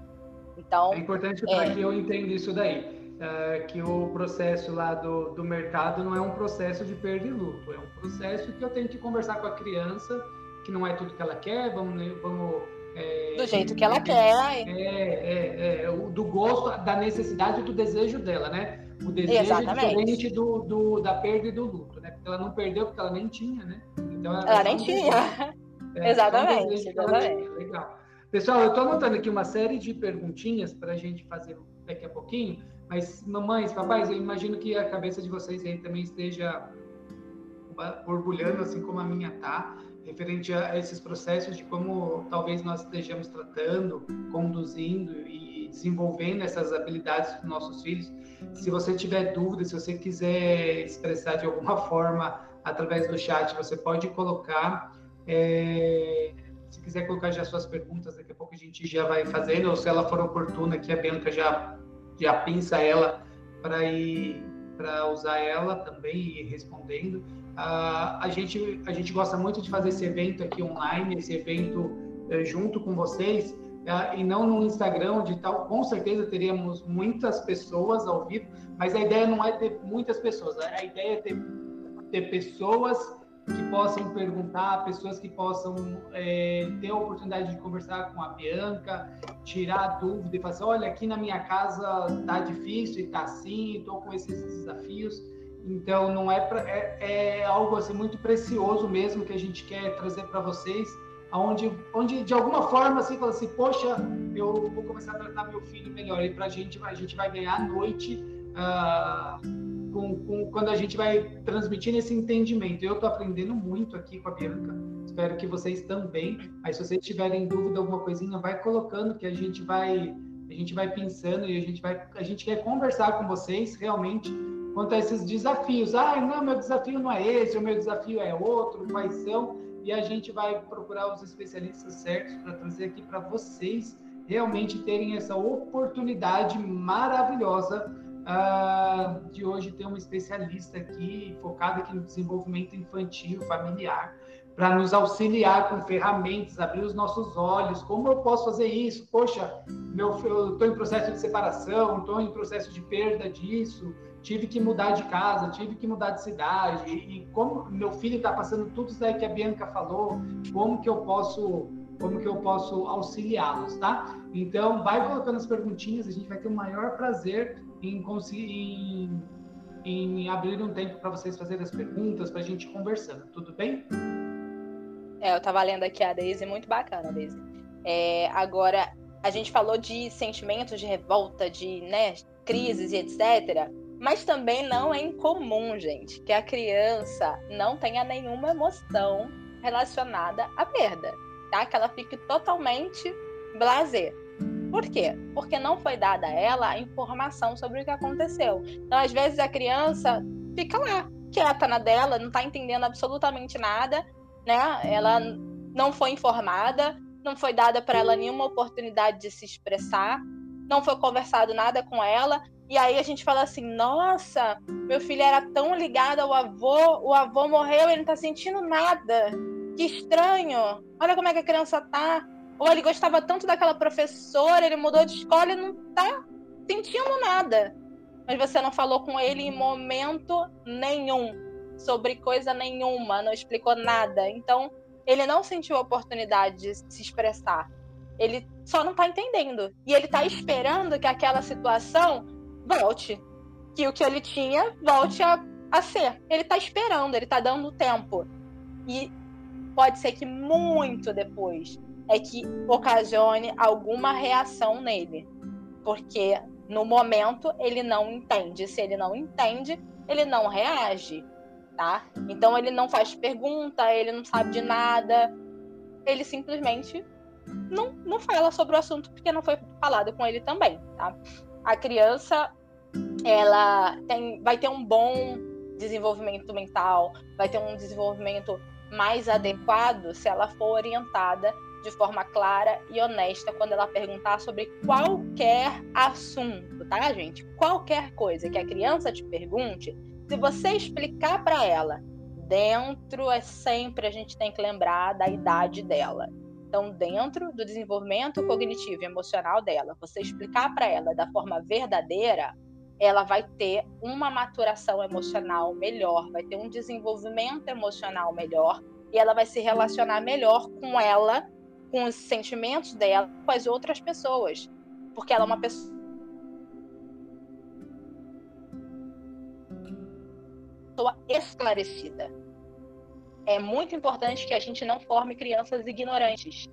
Então, é importante para é... que eu entenda isso daí. Uh, que o processo lá do, do mercado não é um processo de perda e luto, é um processo que eu tenho que conversar com a criança, que não é tudo que ela quer, vamos, vamos é, do jeito que ela é, quer. É, é, é, do gosto, da necessidade do desejo dela, né? O desejo é Exatamente. é diferente do, do, da perda e do luto, né? Porque ela não perdeu porque ela nem tinha, né? Então, ela, ela nem tinha. É, exatamente, exatamente. Legal. Pessoal, eu estou anotando aqui uma série de perguntinhas para a gente fazer daqui a pouquinho, mas mamães, papais, eu imagino que a cabeça de vocês aí também esteja borbulhando, assim como a minha tá referente a esses processos de como talvez nós estejamos tratando, conduzindo e desenvolvendo essas habilidades dos nossos filhos. Se você tiver dúvida, se você quiser expressar de alguma forma através do chat, você pode colocar. É, se quiser colocar já suas perguntas, daqui a pouco a gente já vai fazendo, ou se ela for oportuna, que a Bianca já, já pinça ela para ir para usar ela também e respondendo. Uh, a, gente, a gente gosta muito de fazer esse evento aqui online, esse evento uh, junto com vocês, uh, e não no Instagram, onde tal, com certeza teríamos muitas pessoas ao vivo, mas a ideia não é ter muitas pessoas, a ideia é ter, ter pessoas que possam perguntar, pessoas que possam é, ter a oportunidade de conversar com a Bianca, tirar dúvida e falar assim, olha, aqui na minha casa tá difícil e tá assim, estou com esses desafios. Então não é, pra, é, é algo assim muito precioso mesmo que a gente quer trazer para vocês, aonde onde de alguma forma assim fala assim, poxa, eu vou começar a tratar meu filho melhor e para a gente a gente vai ganhar a noite uh, com, com, quando a gente vai transmitindo esse entendimento. Eu estou aprendendo muito aqui com a Bianca. Espero que vocês também. Mas se vocês tiverem dúvida alguma coisinha, vai colocando que a gente vai a gente vai pensando e a gente vai a gente quer conversar com vocês realmente quanto a esses desafios. Ah, não, meu desafio não é esse, o meu desafio é outro, quais são? E a gente vai procurar os especialistas certos para trazer aqui para vocês realmente terem essa oportunidade maravilhosa uh, de hoje ter um especialista aqui focado aqui no desenvolvimento infantil, familiar, para nos auxiliar com ferramentas, abrir os nossos olhos. Como eu posso fazer isso? Poxa, meu, eu estou em processo de separação, estou em processo de perda disso tive que mudar de casa, tive que mudar de cidade, e como meu filho está passando tudo isso aí que a Bianca falou, como que eu posso, como que eu posso auxiliá-los, tá? Então, vai colocando as perguntinhas, a gente vai ter o maior prazer em em, em abrir um tempo para vocês fazerem as perguntas, para a gente conversando, tudo bem? É, eu estava lendo aqui a Daisy, muito bacana, Daisy. É, agora, a gente falou de sentimentos de revolta, de né, crises e etc. Mas também não é incomum, gente, que a criança não tenha nenhuma emoção relacionada à perda, tá? Que ela fique totalmente blazer. Por quê? Porque não foi dada a ela a informação sobre o que aconteceu. Então, às vezes, a criança fica lá, quieta na dela, não está entendendo absolutamente nada, né? Ela não foi informada, não foi dada para ela nenhuma oportunidade de se expressar, não foi conversado nada com ela, e aí a gente fala assim: nossa, meu filho era tão ligado ao avô, o avô morreu, ele não tá sentindo nada. Que estranho. Olha como é que a criança tá. Ou ele gostava tanto daquela professora, ele mudou de escola e não tá sentindo nada. Mas você não falou com ele em momento nenhum, sobre coisa nenhuma, não explicou nada. Então, ele não sentiu a oportunidade de se expressar. Ele só não tá entendendo. E ele tá esperando que aquela situação volte. Que o que ele tinha volte a, a ser. Ele tá esperando, ele tá dando tempo. E pode ser que muito depois é que ocasione alguma reação nele. Porque no momento ele não entende. Se ele não entende, ele não reage, tá? Então ele não faz pergunta, ele não sabe de nada. Ele simplesmente não, não fala sobre o assunto porque não foi falado com ele também, tá? A criança ela tem, vai ter um bom desenvolvimento mental, vai ter um desenvolvimento mais adequado se ela for orientada de forma clara e honesta quando ela perguntar sobre qualquer assunto, tá, gente? Qualquer coisa que a criança te pergunte, se você explicar para ela dentro é sempre a gente tem que lembrar da idade dela. Então, dentro do desenvolvimento cognitivo e emocional dela, você explicar para ela da forma verdadeira, ela vai ter uma maturação emocional melhor, vai ter um desenvolvimento emocional melhor e ela vai se relacionar melhor com ela, com os sentimentos dela, com as outras pessoas, porque ela é uma pessoa esclarecida é muito importante que a gente não forme crianças ignorantes.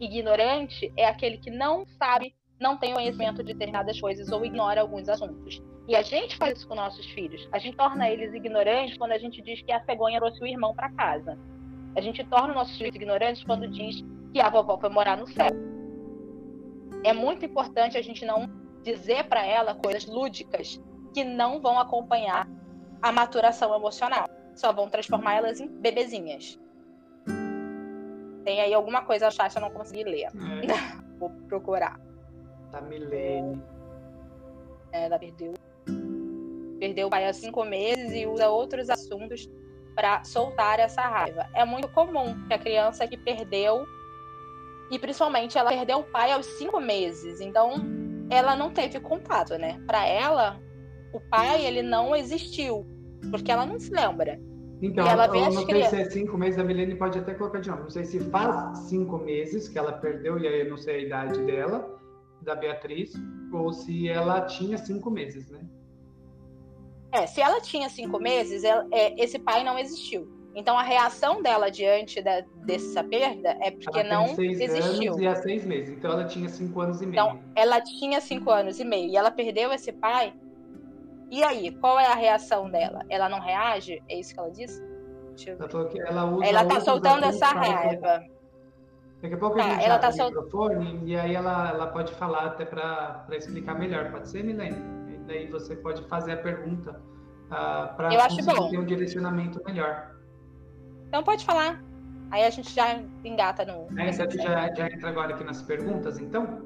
Ignorante é aquele que não sabe, não tem conhecimento de determinadas coisas ou ignora alguns assuntos. E a gente faz isso com nossos filhos. A gente torna eles ignorantes quando a gente diz que a cegonha trouxe o irmão para casa. A gente torna nossos filhos ignorantes quando diz que a vovó foi morar no céu. É muito importante a gente não dizer para ela coisas lúdicas que não vão acompanhar a maturação emocional só vão transformar elas em bebezinhas. Tem aí alguma coisa a chat eu não consegui ler. É. Vou procurar. Da Milene. É, ela perdeu. Perdeu o pai há cinco meses e usa outros assuntos para soltar essa raiva. É muito comum que a criança que perdeu, e principalmente ela perdeu o pai aos cinco meses, então ela não teve contato, né? Para ela, o pai ele não existiu, porque ela não se lembra. Então, ela eu não sei se é cinco meses, a Milene pode até colocar de novo. Não sei se faz cinco meses que ela perdeu, e aí eu não sei a idade dela, da Beatriz, ou se ela tinha cinco meses, né? É, se ela tinha cinco meses, ela, é, esse pai não existiu. Então a reação dela diante da, dessa perda é porque não seis existiu. Anos e há seis meses. Então ela tinha cinco anos e meio. Então ela tinha cinco anos e meio e ela perdeu esse pai e aí, qual é a reação dela? Ela não reage? É isso que ela disse? Ela, ela tá soltando essa raiva. Daqui a pouco tá, a gente ela tá sol... o microfone e aí ela, ela pode falar até para explicar melhor. Pode ser, Milene? E daí você pode fazer a pergunta uh, ah, para ter um direcionamento melhor. Então pode falar. Aí a gente já engata no. É, então já, já entra agora aqui nas perguntas, então?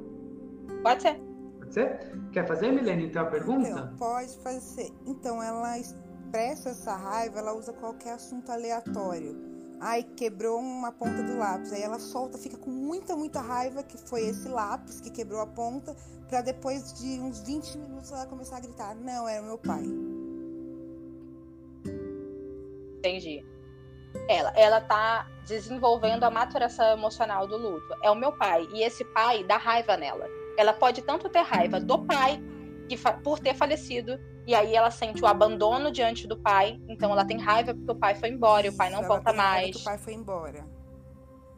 Pode ser. Pode ser? Quer fazer, Milene, então a pergunta? Então, pode fazer. Então, ela expressa essa raiva, ela usa qualquer assunto aleatório. Ai, quebrou uma ponta do lápis. Aí ela solta, fica com muita, muita raiva que foi esse lápis que quebrou a ponta, para depois de uns 20 minutos ela começar a gritar: Não, era o meu pai. Entendi. Ela, ela tá desenvolvendo a maturação emocional do luto. É o meu pai. E esse pai dá raiva nela. Ela pode tanto ter raiva do pai que por ter falecido e aí ela sente o abandono diante do pai, então ela tem raiva porque o pai foi embora e o pai não volta mais. o pai foi embora.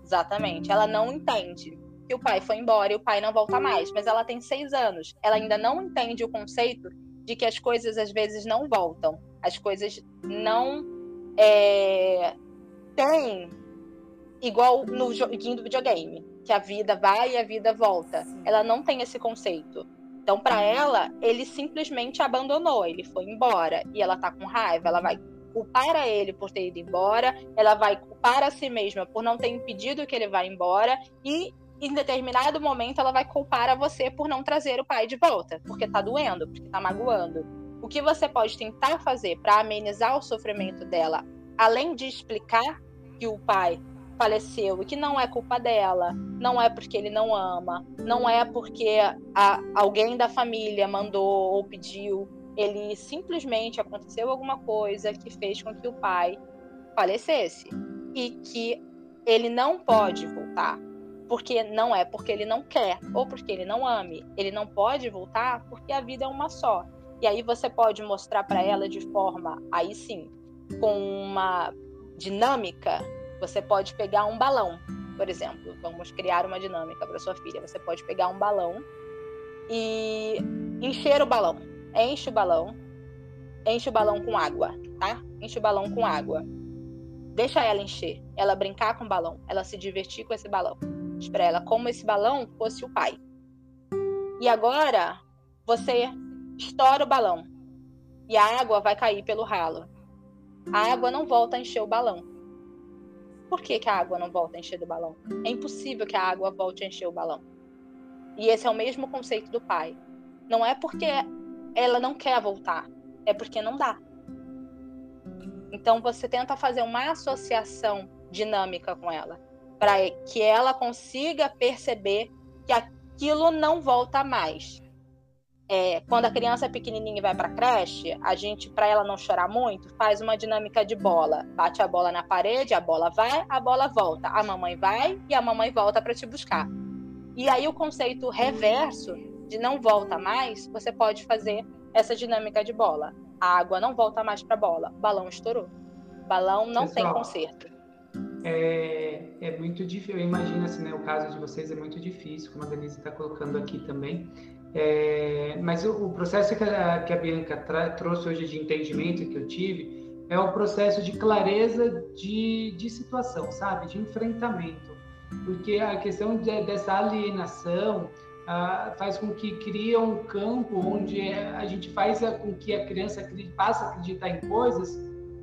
Exatamente. Ela não entende que o pai foi embora e o pai não volta mais, mas ela tem seis anos. Ela ainda não entende o conceito de que as coisas às vezes não voltam, as coisas não é, têm igual no joguinho do videogame que a vida vai e a vida volta. Ela não tem esse conceito. Então, para ela, ele simplesmente abandonou, ele foi embora e ela tá com raiva, ela vai culpar a ele por ter ido embora, ela vai culpar a si mesma por não ter impedido que ele vá embora e em determinado momento ela vai culpar a você por não trazer o pai de volta, porque tá doendo, porque tá magoando. O que você pode tentar fazer para amenizar o sofrimento dela, além de explicar que o pai faleceu e que não é culpa dela, não é porque ele não ama, não é porque a, alguém da família mandou ou pediu, ele simplesmente aconteceu alguma coisa que fez com que o pai falecesse e que ele não pode voltar. Porque não é porque ele não quer ou porque ele não ame. Ele não pode voltar porque a vida é uma só. E aí você pode mostrar para ela de forma, aí sim, com uma dinâmica você pode pegar um balão, por exemplo. Vamos criar uma dinâmica para sua filha. Você pode pegar um balão e encher o balão. Enche o balão. Enche o balão com água, tá? Enche o balão com água. Deixa ela encher, ela brincar com o balão, ela se divertir com esse balão. Diz pra ela como esse balão fosse o pai. E agora você estoura o balão e a água vai cair pelo ralo. A água não volta a encher o balão por que, que a água não volta a encher do balão? É impossível que a água volte a encher o balão. E esse é o mesmo conceito do pai. Não é porque ela não quer voltar, é porque não dá. Então você tenta fazer uma associação dinâmica com ela, para que ela consiga perceber que aquilo não volta mais. É, quando a criança é pequenininha e vai para creche, a gente, para ela não chorar muito, faz uma dinâmica de bola. Bate a bola na parede, a bola vai, a bola volta. A mamãe vai e a mamãe volta para te buscar. E aí o conceito reverso de não volta mais, você pode fazer essa dinâmica de bola. A água não volta mais para a bola, o balão estourou. Balão não Pessoal, tem conserto. É, é muito difícil, eu imagino assim, né, o caso de vocês é muito difícil, como a Denise está colocando aqui também. É, mas o, o, processo que a, que a Bianca trouxe hoje de entendimento que eu tive é o processo de clareza de, de situação, sabe? De enfrentamento. Porque a questão de, dessa alienação ah, faz com que cria um campo onde a gente faz com que a criança passe a acreditar em coisas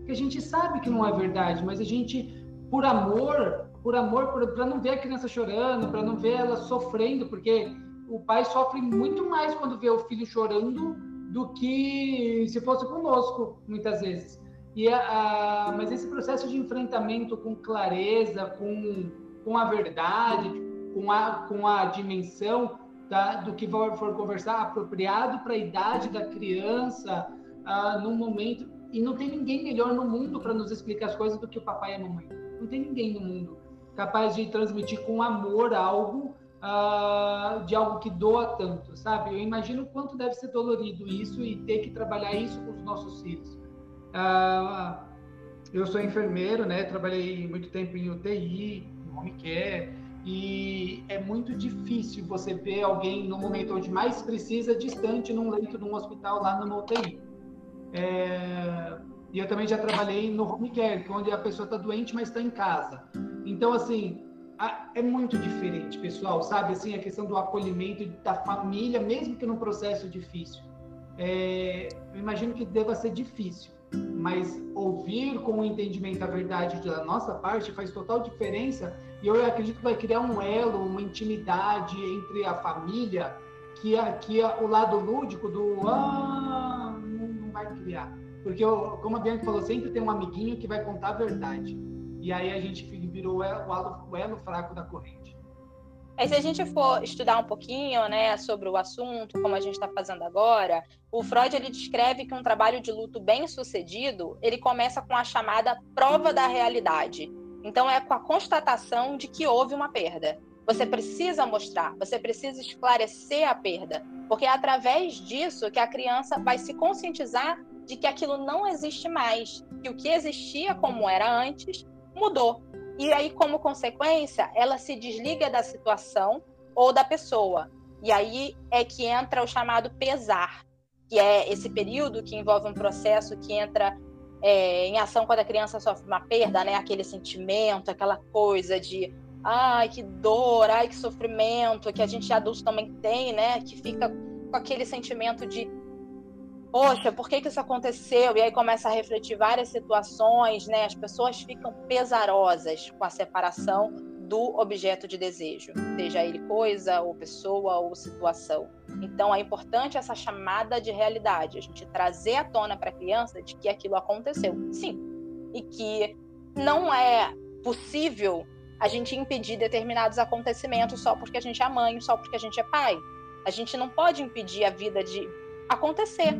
que a gente sabe que não é verdade, mas a gente por amor, por amor, para não ver a criança chorando, para não ver ela sofrendo, porque o pai sofre muito mais quando vê o filho chorando do que se fosse conosco, muitas vezes. E a, a, mas esse processo de enfrentamento com clareza, com, com a verdade, com a, com a dimensão da, do que for, conversar, apropriado para a idade da criança, uh, num momento. E não tem ninguém melhor no mundo para nos explicar as coisas do que o papai e a mamãe. Não tem ninguém no mundo capaz de transmitir com amor algo uh, de algo que doa tanto, sabe? Eu imagino quanto deve ser dolorido isso e ter que trabalhar isso com os nossos filhos. Uh, eu sou enfermeiro, né? Trabalhei muito tempo em UTI, home care, e é muito difícil você ver alguém no momento onde mais precisa, distante, num leito de um hospital lá numa UTI. É, e eu também já trabalhei no home care, é onde a pessoa está doente, mas está em casa. Então, assim, é muito diferente, pessoal, sabe? Assim, a questão do acolhimento da família, mesmo que num processo difícil. É, eu imagino que deva ser difícil, mas ouvir com o entendimento a verdade da nossa parte faz total diferença e eu acredito que vai criar um elo, uma intimidade entre a família que, a, que a, o lado lúdico do ah, não, não vai criar. Porque, eu, como a Bianca falou, sempre tem um amiguinho que vai contar a verdade. E aí a gente virou o elo, o elo fraco da corrente. Aí, se a gente for estudar um pouquinho né, sobre o assunto, como a gente está fazendo agora, o Freud ele descreve que um trabalho de luto bem sucedido ele começa com a chamada prova da realidade. Então, é com a constatação de que houve uma perda. Você precisa mostrar, você precisa esclarecer a perda, porque é através disso que a criança vai se conscientizar de que aquilo não existe mais, que o que existia como era antes mudou. E aí, como consequência, ela se desliga da situação ou da pessoa. E aí é que entra o chamado pesar, que é esse período que envolve um processo que entra é, em ação quando a criança sofre uma perda, né? Aquele sentimento, aquela coisa de ai que dor, ai que sofrimento, que a gente adulto também tem, né? Que fica com aquele sentimento de poxa, por que, que isso aconteceu? E aí começa a refletir várias situações, né? As pessoas ficam pesarosas com a separação do objeto de desejo, seja ele coisa, ou pessoa, ou situação. Então é importante essa chamada de realidade, a gente trazer à tona para a criança de que aquilo aconteceu, sim, e que não é possível a gente impedir determinados acontecimentos só porque a gente é mãe, só porque a gente é pai. A gente não pode impedir a vida de acontecer.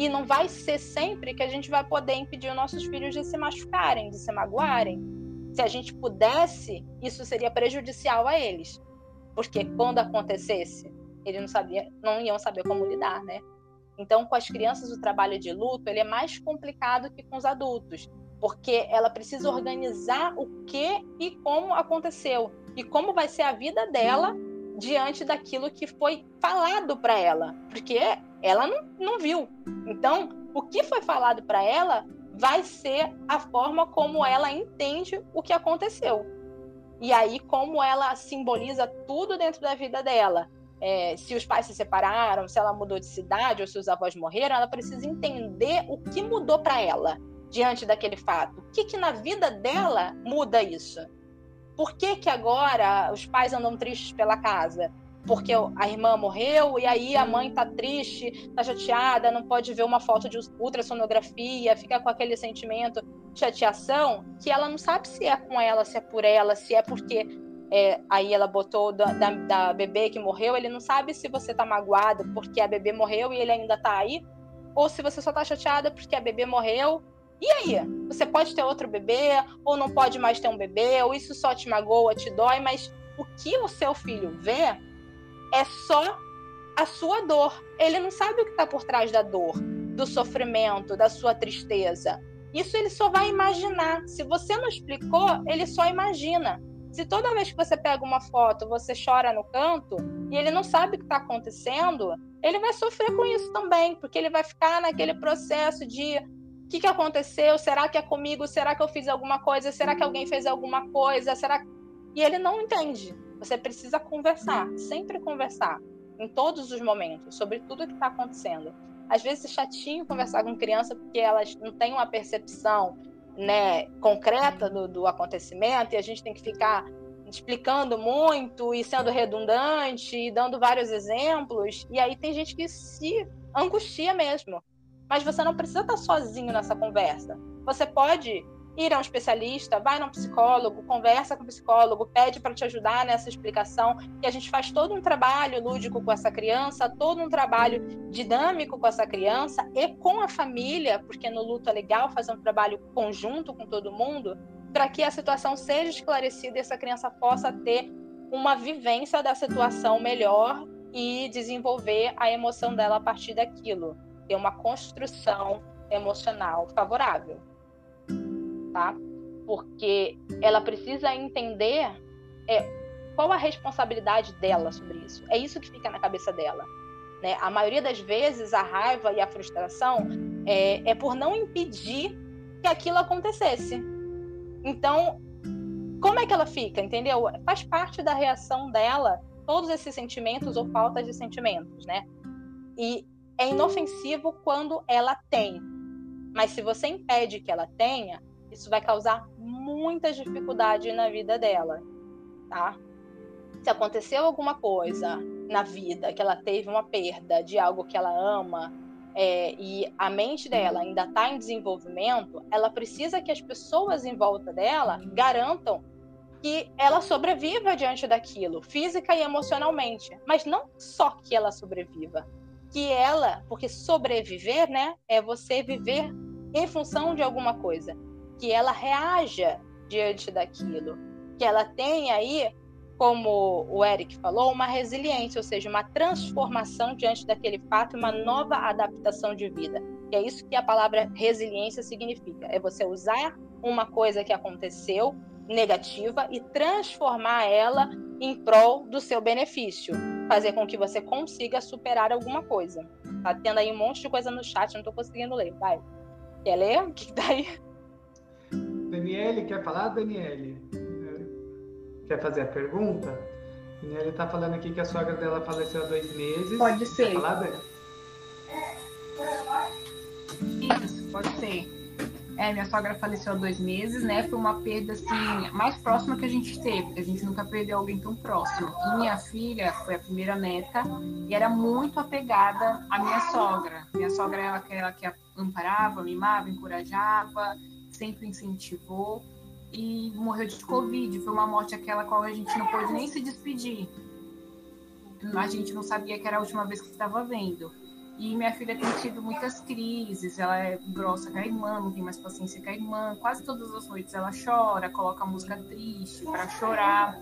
E não vai ser sempre que a gente vai poder impedir os nossos filhos de se machucarem, de se magoarem. Se a gente pudesse, isso seria prejudicial a eles. Porque quando acontecesse, eles não, sabia, não iam saber como lidar, né? Então, com as crianças, o trabalho de luto ele é mais complicado que com os adultos, porque ela precisa organizar o que e como aconteceu e como vai ser a vida dela diante daquilo que foi falado para ela, porque ela não, não viu. Então, o que foi falado para ela vai ser a forma como ela entende o que aconteceu. E aí, como ela simboliza tudo dentro da vida dela. É, se os pais se separaram, se ela mudou de cidade ou se os avós morreram, ela precisa entender o que mudou para ela diante daquele fato. O que, que na vida dela muda isso? Por que, que agora os pais andam tristes pela casa? porque a irmã morreu e aí a mãe tá triste, tá chateada, não pode ver uma foto de ultrassonografia, fica com aquele sentimento de chateação, que ela não sabe se é com ela, se é por ela, se é porque é, aí ela botou da, da, da, bebê que morreu, ele não sabe se você tá magoada porque a bebê morreu e ele ainda tá aí, ou se você só tá chateada porque a bebê morreu. E aí? Você pode ter outro bebê, ou não pode mais ter um bebê, ou isso só te magoa, te dói, mas o que o seu filho vê é só a sua dor. Ele não sabe o que está por trás da dor, do sofrimento, da sua tristeza. Isso ele só vai imaginar. Se você não explicou, ele só imagina. Se toda vez que você pega uma foto, você chora no canto e ele não sabe o que está acontecendo, ele vai sofrer com isso também, porque ele vai ficar naquele processo de que, que aconteceu? Será que é comigo? Será que eu fiz alguma coisa? Será que alguém fez alguma coisa? Será e ele não entende. Você precisa conversar, sempre conversar, em todos os momentos, sobre tudo que está acontecendo. Às vezes é chatinho conversar com criança porque elas não têm uma percepção né, concreta do, do acontecimento e a gente tem que ficar explicando muito e sendo redundante e dando vários exemplos. E aí tem gente que se angustia mesmo. Mas você não precisa estar sozinho nessa conversa. Você pode ir a um especialista, vai num psicólogo, conversa com o psicólogo, pede para te ajudar nessa explicação, e a gente faz todo um trabalho lúdico com essa criança, todo um trabalho dinâmico com essa criança e com a família, porque no luto é legal fazer um trabalho conjunto com todo mundo, para que a situação seja esclarecida e essa criança possa ter uma vivência da situação melhor e desenvolver a emoção dela a partir daquilo, ter uma construção emocional favorável tá? Porque ela precisa entender é, qual a responsabilidade dela sobre isso. É isso que fica na cabeça dela. Né? A maioria das vezes, a raiva e a frustração é, é por não impedir que aquilo acontecesse. Então, como é que ela fica, entendeu? Faz parte da reação dela todos esses sentimentos ou falta de sentimentos, né? E é inofensivo quando ela tem. Mas se você impede que ela tenha, isso vai causar muita dificuldade na vida dela, tá? Se aconteceu alguma coisa na vida, que ela teve uma perda de algo que ela ama, é, e a mente dela ainda está em desenvolvimento, ela precisa que as pessoas em volta dela garantam que ela sobreviva diante daquilo, física e emocionalmente. Mas não só que ela sobreviva, que ela, porque sobreviver, né, é você viver em função de alguma coisa. Que ela reaja diante daquilo, que ela tenha aí, como o Eric falou, uma resiliência, ou seja, uma transformação diante daquele fato, uma nova adaptação de vida. E é isso que a palavra resiliência significa: é você usar uma coisa que aconteceu negativa e transformar ela em prol do seu benefício, fazer com que você consiga superar alguma coisa. Tá tendo aí um monte de coisa no chat, não tô conseguindo ler. Vai. Quer ler? O que tá aí? Daniele, quer falar, Daniele? Quer fazer a pergunta? Daniele está falando aqui que a sogra dela faleceu há dois meses. Pode ser. Quer falar, Dani? Isso, pode ser. É, minha sogra faleceu há dois meses, né? Foi uma perda, assim, mais próxima que a gente teve. A gente nunca perdeu alguém tão próximo. E minha filha foi a primeira neta e era muito apegada à minha sogra. Minha sogra era aquela que amparava, mimava, encorajava sempre incentivou e morreu de Covid. Foi uma morte aquela qual a gente não pôde nem se despedir. A gente não sabia que era a última vez que estava vendo. E minha filha tem tido muitas crises, ela é grossa com a irmã, não tem mais paciência com a irmã. Quase todas as noites ela chora, coloca música triste para chorar.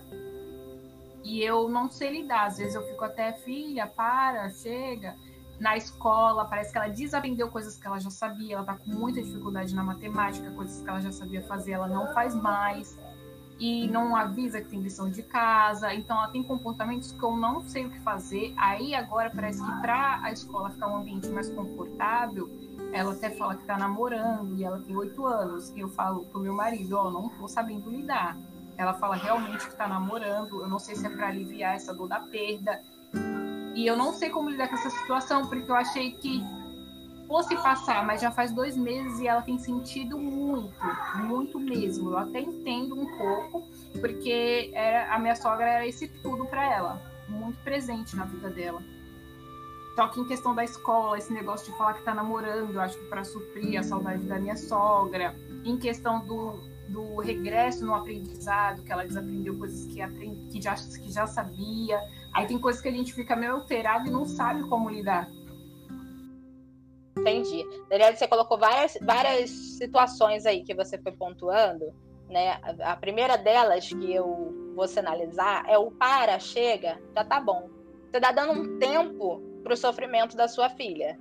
E eu não sei lidar, às vezes eu fico até, filha, para, chega na escola, parece que ela desaprendeu coisas que ela já sabia, ela tá com muita dificuldade na matemática, coisas que ela já sabia fazer, ela não faz mais. E não avisa que tem lição de casa, então ela tem comportamentos que eu não sei o que fazer. Aí agora parece que para a escola ficar um ambiente mais confortável, ela até fala que tá namorando e ela tem oito anos. E eu falo pro meu marido, ó, oh, não tô sabendo lidar. Ela fala realmente que tá namorando, eu não sei se é para aliviar essa dor da perda, e eu não sei como lidar com essa situação, porque eu achei que fosse passar, mas já faz dois meses e ela tem sentido muito, muito mesmo. Eu até entendo um pouco, porque era, a minha sogra era esse tudo para ela. muito presente na vida dela. Só que em questão da escola, esse negócio de falar que tá namorando, eu acho que para suprir a saudade da minha sogra. Em questão do, do regresso no aprendizado, que ela desaprendeu coisas que, aprendi, que, já, que já sabia. Aí tem coisas que a gente fica meio alterado e não sabe como lidar. Entendi. Daniela, você colocou várias, várias situações aí que você foi pontuando. Né? A, primeira delas que eu vou sinalizar é o para, chega, já tá bom. Você está dando um tempo para o sofrimento da sua filha.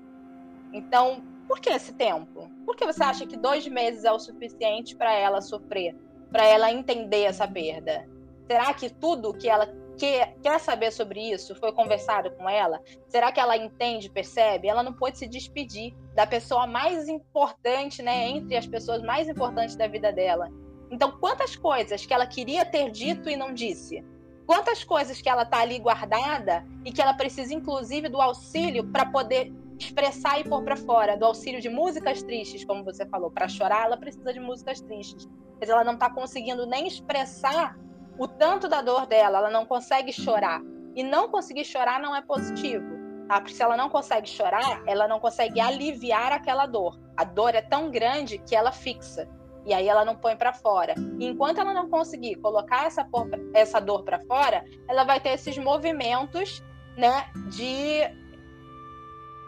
Então, por que esse tempo? Por que você acha que dois meses é o suficiente para ela sofrer, para ela entender essa perda? Será que tudo que ela quer, quer saber sobre isso foi conversado com ela? Será que ela entende, percebe? Ela não pode se despedir da pessoa mais importante, né, entre as pessoas mais importantes da vida dela. Então, quantas coisas que ela queria ter dito e não disse? quantas coisas que ela tá ali guardada e que ela precisa, inclusive, do auxílio para poder expressar e pôr para fora, do auxílio de músicas tristes, como você falou, para chorar, ela precisa de músicas tristes. Mas ela não está conseguindo nem expressar o tanto da dor dela, ela não consegue chorar. E não conseguir chorar não é positivo, tá? Porque se ela não consegue chorar, ela não consegue aliviar aquela dor. A dor é tão grande que ela fixa e aí ela não põe para fora. E enquanto ela não conseguir colocar essa, por, essa dor para fora, ela vai ter esses movimentos, né, de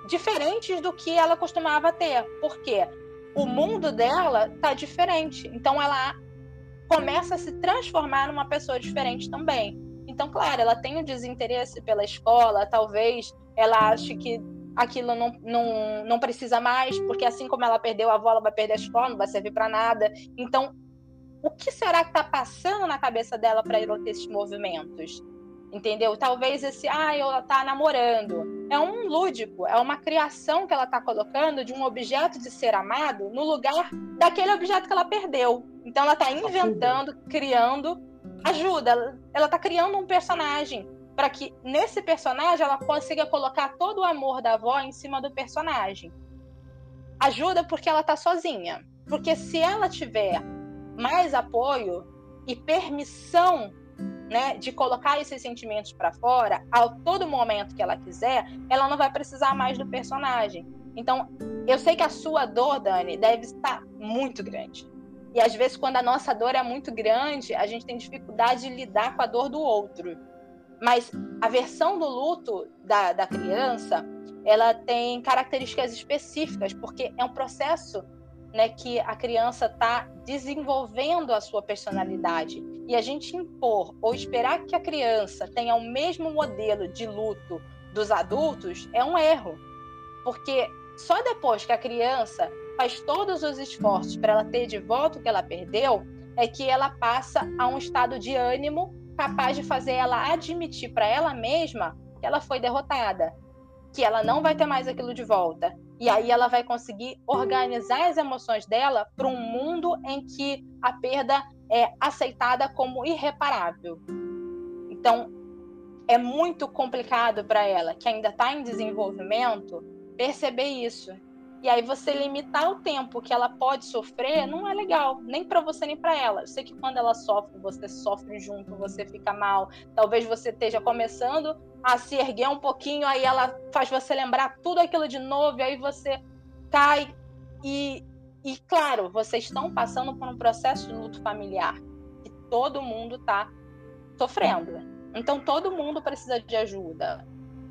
diferentes do que ela costumava ter. Porque o mundo dela tá diferente. Então ela começa a se transformar numa pessoa diferente também. Então, claro, ela tem o um desinteresse pela escola, talvez ela ache que aquilo não, não, não precisa mais, porque assim como ela perdeu a avó, ela vai perder a escola, não vai servir para nada. Então, o que será que está passando na cabeça dela para ela ter esses movimentos? Entendeu? Talvez esse, ah, ela tá namorando. É um lúdico, é uma criação que ela está colocando de um objeto de ser amado no lugar daquele objeto que ela perdeu. Então ela está inventando, criando, ajuda, ela está criando um personagem para que nesse personagem ela consiga colocar todo o amor da avó em cima do personagem. Ajuda porque ela tá sozinha. Porque se ela tiver mais apoio e permissão né, de colocar esses sentimentos para fora a todo momento que ela quiser, ela não vai precisar mais do personagem. Então, eu sei que a sua dor, Dani, deve estar muito grande. E às vezes, quando a nossa dor é muito grande, a gente tem dificuldade de lidar com a dor do outro. Mas a versão do luto da, da criança, ela tem características específicas, porque é um processo né, que a criança está desenvolvendo a sua personalidade. E a gente impor ou esperar que a criança tenha o mesmo modelo de luto dos adultos é um erro. Porque só depois que a criança faz todos os esforços para ela ter de volta o que ela perdeu, é que ela passa a um estado de ânimo capaz de fazer ela admitir para ela mesma que ela foi derrotada, que ela não vai ter mais aquilo de volta. E aí ela vai conseguir organizar as emoções dela para um mundo em que a perda é aceitada como irreparável. Então, é muito complicado para ela, que ainda está em desenvolvimento, perceber isso e aí você limitar o tempo que ela pode sofrer não é legal, nem para você nem para ela. Eu sei que quando ela sofre, você sofre junto, você fica mal. Talvez você esteja começando a se erguer um pouquinho, aí ela faz você lembrar tudo aquilo de novo, aí você cai e e claro, vocês estão passando por um processo de luto familiar que todo mundo está sofrendo. Então todo mundo precisa de ajuda.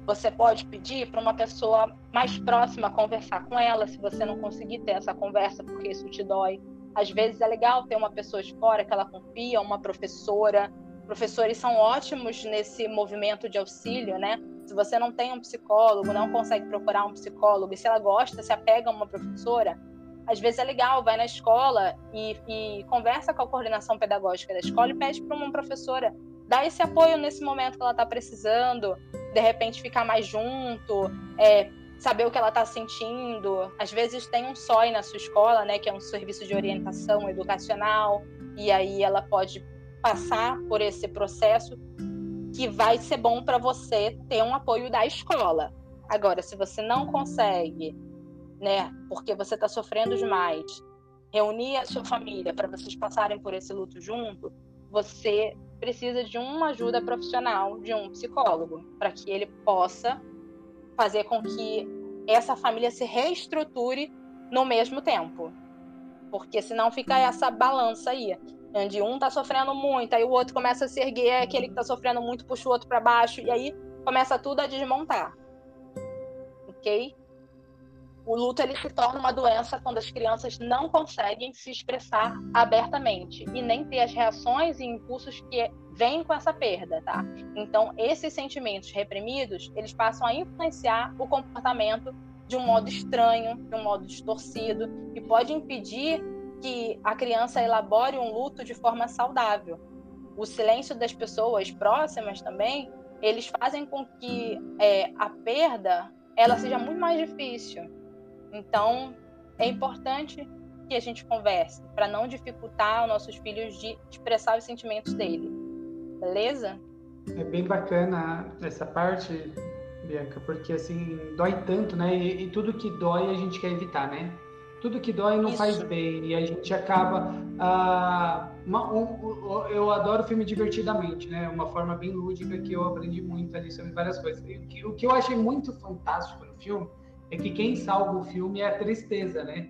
Você pode pedir para uma pessoa mais próxima conversar com ela, se você não conseguir ter essa conversa, porque isso te dói. Às vezes é legal ter uma pessoa de fora que ela confia, uma professora. Professores são ótimos nesse movimento de auxílio, né? Se você não tem um psicólogo, não consegue procurar um psicólogo, e se ela gosta, se apega a uma professora, às vezes é legal, vai na escola e, e conversa com a coordenação pedagógica da escola e pede para uma professora dar esse apoio nesse momento que ela está precisando, de repente ficar mais junto, é, saber o que ela está sentindo. Às vezes tem um SOI na sua escola, né, que é um serviço de orientação educacional, e aí ela pode passar por esse processo que vai ser bom para você ter um apoio da escola. Agora, se você não consegue, né, porque você está sofrendo demais, reunir a sua família para vocês passarem por esse luto junto, você precisa de uma ajuda profissional, de um psicólogo, para que ele possa fazer com que essa família se reestruture no mesmo tempo. Porque senão fica essa balança aí, onde um tá sofrendo muito, aí o outro começa a se erguer, aquele que tá sofrendo muito puxa o outro para baixo, e aí começa tudo a desmontar. Ok? O luto ele se torna uma doença quando as crianças não conseguem se expressar abertamente e nem ter as reações e impulsos que vêm com essa perda, tá? Então, esses sentimentos reprimidos, eles passam a influenciar o comportamento de um modo estranho, de um modo distorcido, e pode impedir que a criança elabore um luto de forma saudável. O silêncio das pessoas próximas também, eles fazem com que é, a perda ela seja muito mais difícil. Então, é importante que a gente converse para não dificultar os nossos filhos de expressar os sentimentos dele. Beleza? É bem bacana essa parte, Bianca, porque assim, dói tanto, né? E, e tudo que dói a gente quer evitar, né? Tudo que dói não Isso. faz bem e a gente acaba. Ah, uma, um, eu adoro filme divertidamente, né? Uma forma bem lúdica que eu aprendi muito ali sobre várias coisas. Que, o que eu achei muito fantástico no filme é que quem salva o filme é a tristeza, né?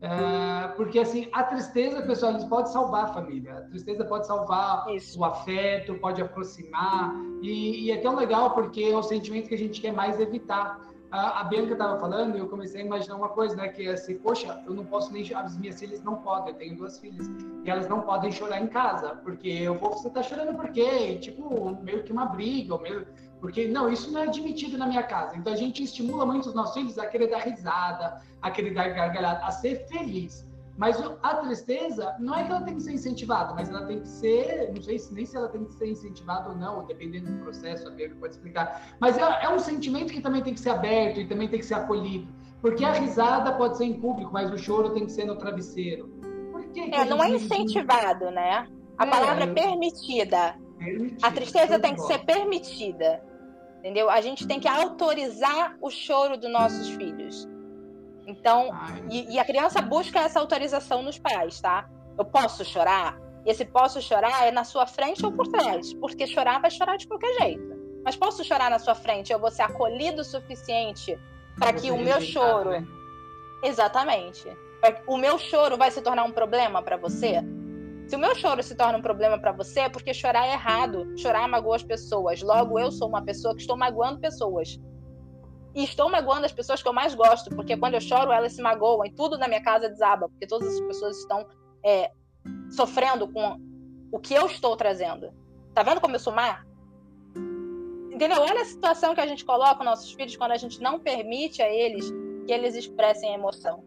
É, porque assim, a tristeza, pessoal, eles pode salvar a família. A tristeza pode salvar Isso. o afeto, pode aproximar. E, e, é tão legal porque é o sentimento que a gente quer mais evitar. A, a Bianca estava falando e eu comecei a imaginar uma coisa, né? Que é assim, poxa, eu não posso nem. As minhas filhas não podem, eu tenho duas filhas. E elas não podem chorar em casa. Porque eu vou, você tá chorando por quê? Tipo, meio que uma briga, ou meio porque, não, isso não é admitido na minha casa. Então, a gente estimula muito os nossos filhos a querer dar risada, a querer dar gargalhada, a ser feliz. Mas a tristeza, não é que ela tem que ser incentivada, mas ela tem que ser, não sei se nem se ela tem que ser incentivada ou não, dependendo do processo, a Bia pode explicar. Mas é, é, um sentimento que também tem que ser aberto e também tem que ser acolhido. Porque a risada pode ser em público, mas o choro tem que ser no travesseiro. Por que, que é, não é incentivado, né? A é, palavra é permitida. permitida. A tristeza tem que ser permitida. Entendeu? A gente tem que autorizar o choro dos nossos filhos. Então, e, e, a criança busca essa autorização nos pais, tá? Eu posso chorar? E esse posso chorar é na sua frente ou por trás, porque chorar vai chorar de qualquer jeito. Mas posso chorar na sua frente? Eu vou ser acolhido o suficiente para que o meu choro. Né? Exatamente. O meu choro vai se tornar um problema para você? Se o meu choro se torna um problema para você, é porque chorar é errado. Chorar magoa as pessoas. Logo, eu sou uma pessoa que estou magoando pessoas. E estou magoando as pessoas que eu mais gosto, porque quando eu choro, elas se magoam e tudo na minha casa desaba, porque todas as pessoas estão é, sofrendo com o que eu estou trazendo. Tá vendo como eu sou má? Entendeu? Olha a situação que a gente coloca nossos filhos quando a gente não permite a eles que eles expressem emoção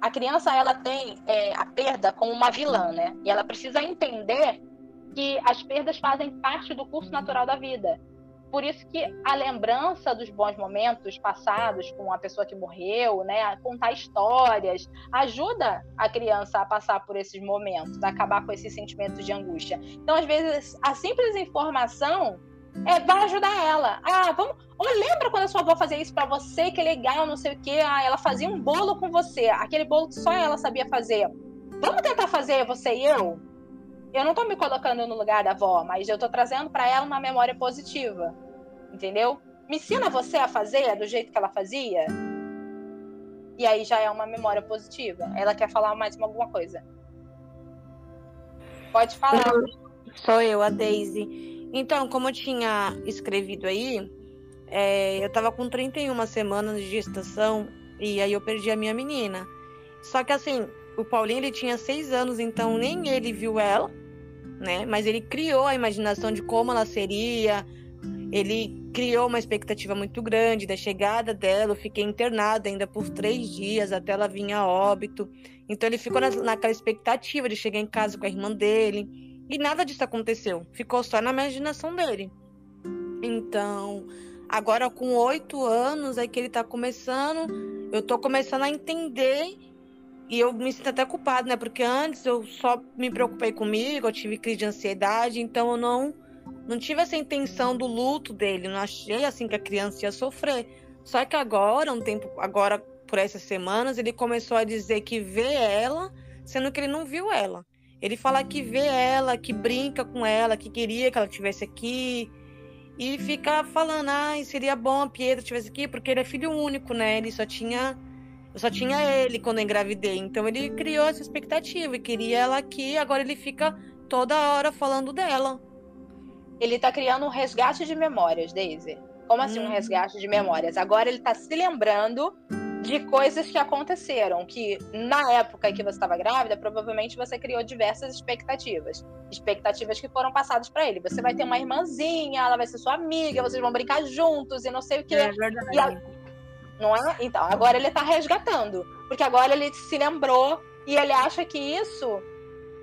a criança ela tem é, a perda como uma vilã, né? E ela precisa entender que as perdas fazem parte do curso natural da vida. Por isso que a lembrança dos bons momentos passados com a pessoa que morreu, né, a contar histórias, ajuda a criança a passar por esses momentos, a acabar com esses sentimentos de angústia. Então, às vezes, a simples informação é, vai ajudar ela. Ah, vamos. Ou lembra quando a sua avó fazia isso para você, que legal, não sei o quê. Ah, ela fazia um bolo com você, aquele bolo que só ela sabia fazer. Vamos tentar fazer você e eu? Eu não tô me colocando no lugar da avó, mas eu tô trazendo para ela uma memória positiva. Entendeu? Me ensina você a fazer do jeito que ela fazia. E aí já é uma memória positiva. Ela quer falar mais alguma coisa. Pode falar. Sou eu, a Daisy. Então, como eu tinha escrevido aí, é, eu tava com 31 semanas de gestação e aí eu perdi a minha menina. Só que assim, o Paulinho ele tinha seis anos, então nem ele viu ela, né? Mas ele criou a imaginação de como ela seria. Ele criou uma expectativa muito grande da chegada dela. Eu fiquei internada ainda por três dias até ela vir a óbito. Então ele ficou na, naquela expectativa de chegar em casa com a irmã dele. E nada disso aconteceu. Ficou só na imaginação dele. Então, agora com oito anos é que ele tá começando. Eu tô começando a entender. E eu me sinto até culpado, né? Porque antes eu só me preocupei comigo, eu tive crise de ansiedade, então eu não, não tive essa intenção do luto dele. Não achei assim que a criança ia sofrer. Só que agora, um tempo, agora por essas semanas, ele começou a dizer que vê ela, sendo que ele não viu ela. Ele fala que vê ela, que brinca com ela, que queria que ela estivesse aqui. E fica falando, ah, seria bom a Pietro estivesse aqui, porque ele é filho único, né? Ele só tinha. Eu só tinha ele quando eu engravidei. Então ele criou essa expectativa e queria ela aqui. Agora ele fica toda hora falando dela. Ele tá criando um resgate de memórias, Daisy. Como assim hum. um resgate de memórias? Agora ele tá se lembrando de coisas que aconteceram, que na época em que você estava grávida, provavelmente você criou diversas expectativas. Expectativas que foram passadas para ele. Você vai ter uma irmãzinha, ela vai ser sua amiga, vocês vão brincar juntos e não sei o quê. É verdade. A... Não é? Então, agora ele está resgatando. Porque agora ele se lembrou e ele acha que isso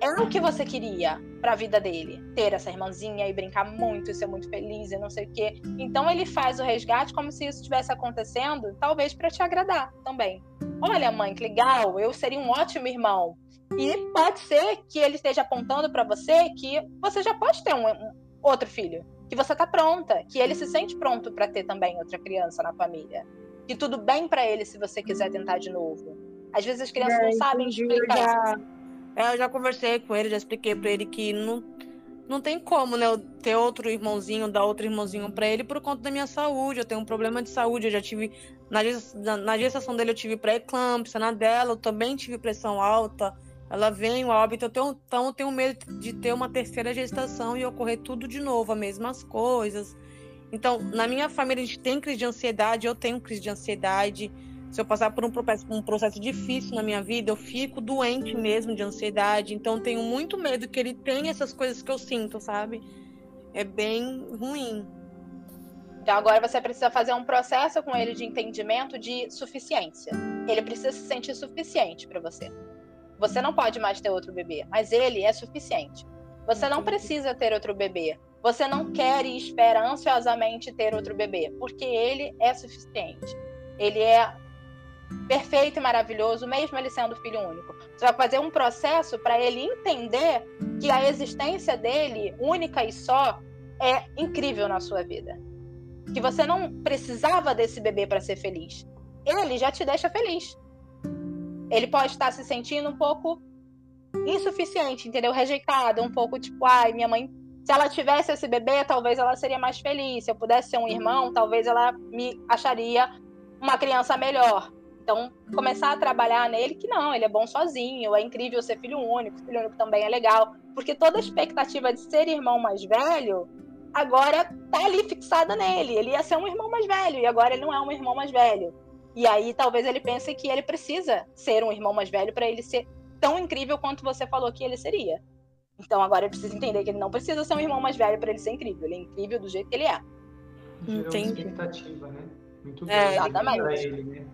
é o que você queria para a vida dele. Ter essa irmãzinha e brincar muito e ser muito feliz e não sei o quê. Então ele faz o resgate como se isso estivesse acontecendo, talvez para te agradar também. Olha, mãe, que legal, eu seria um ótimo irmão. E pode ser que ele esteja apontando para você que você já pode ter um, um outro filho, que você tá pronta, que ele se sente pronto para ter também outra criança na família. Que tudo bem para ele se você quiser tentar de novo. Às vezes as crianças é, não sabem explicar. É, eu já conversei com ele, já expliquei para ele que não, não tem como, né, eu ter outro irmãozinho, dar outro irmãozinho para ele por conta da minha saúde. Eu tenho um problema de saúde, eu já tive na, na gestação dele eu tive pré-eclâmpsia, na dela eu também tive pressão alta. Ela vem, o óbito, eu tenho, então eu tenho medo de ter uma terceira gestação e ocorrer tudo de novo, as mesmas coisas. Então, na minha família a gente tem crise de ansiedade, eu tenho crise de ansiedade se eu passar por um processo, um processo difícil na minha vida, eu fico doente mesmo de ansiedade. Então, tenho muito medo que ele tenha essas coisas que eu sinto, sabe? É bem ruim. Então, agora você precisa fazer um processo com ele de entendimento de suficiência. Ele precisa se sentir suficiente para você. Você não pode mais ter outro bebê, mas ele é suficiente. Você não precisa ter outro bebê. Você não quer e espera ansiosamente ter outro bebê, porque ele é suficiente. Ele é perfeito e maravilhoso, mesmo ele sendo filho único. Você vai fazer um processo para ele entender que a existência dele, única e só, é incrível na sua vida. Que você não precisava desse bebê para ser feliz. Ele já te deixa feliz. Ele pode estar se sentindo um pouco insuficiente, entendeu? Rejeitado, um pouco tipo, ai, minha mãe, se ela tivesse esse bebê, talvez ela seria mais feliz. Se eu pudesse ser um irmão, talvez ela me acharia uma criança melhor. Então, começar a trabalhar nele que não, ele é bom sozinho, é incrível ser filho único, filho único também é legal. Porque toda a expectativa de ser irmão mais velho agora tá ali fixada nele. Ele ia ser um irmão mais velho e agora ele não é um irmão mais velho. E aí talvez ele pense que ele precisa ser um irmão mais velho para ele ser tão incrível quanto você falou que ele seria. Então agora ele precisa entender que ele não precisa ser um irmão mais velho para ele ser incrível. Ele é incrível do jeito que ele é. Entendi. expectativa, né? Muito é, exatamente. Ele, né?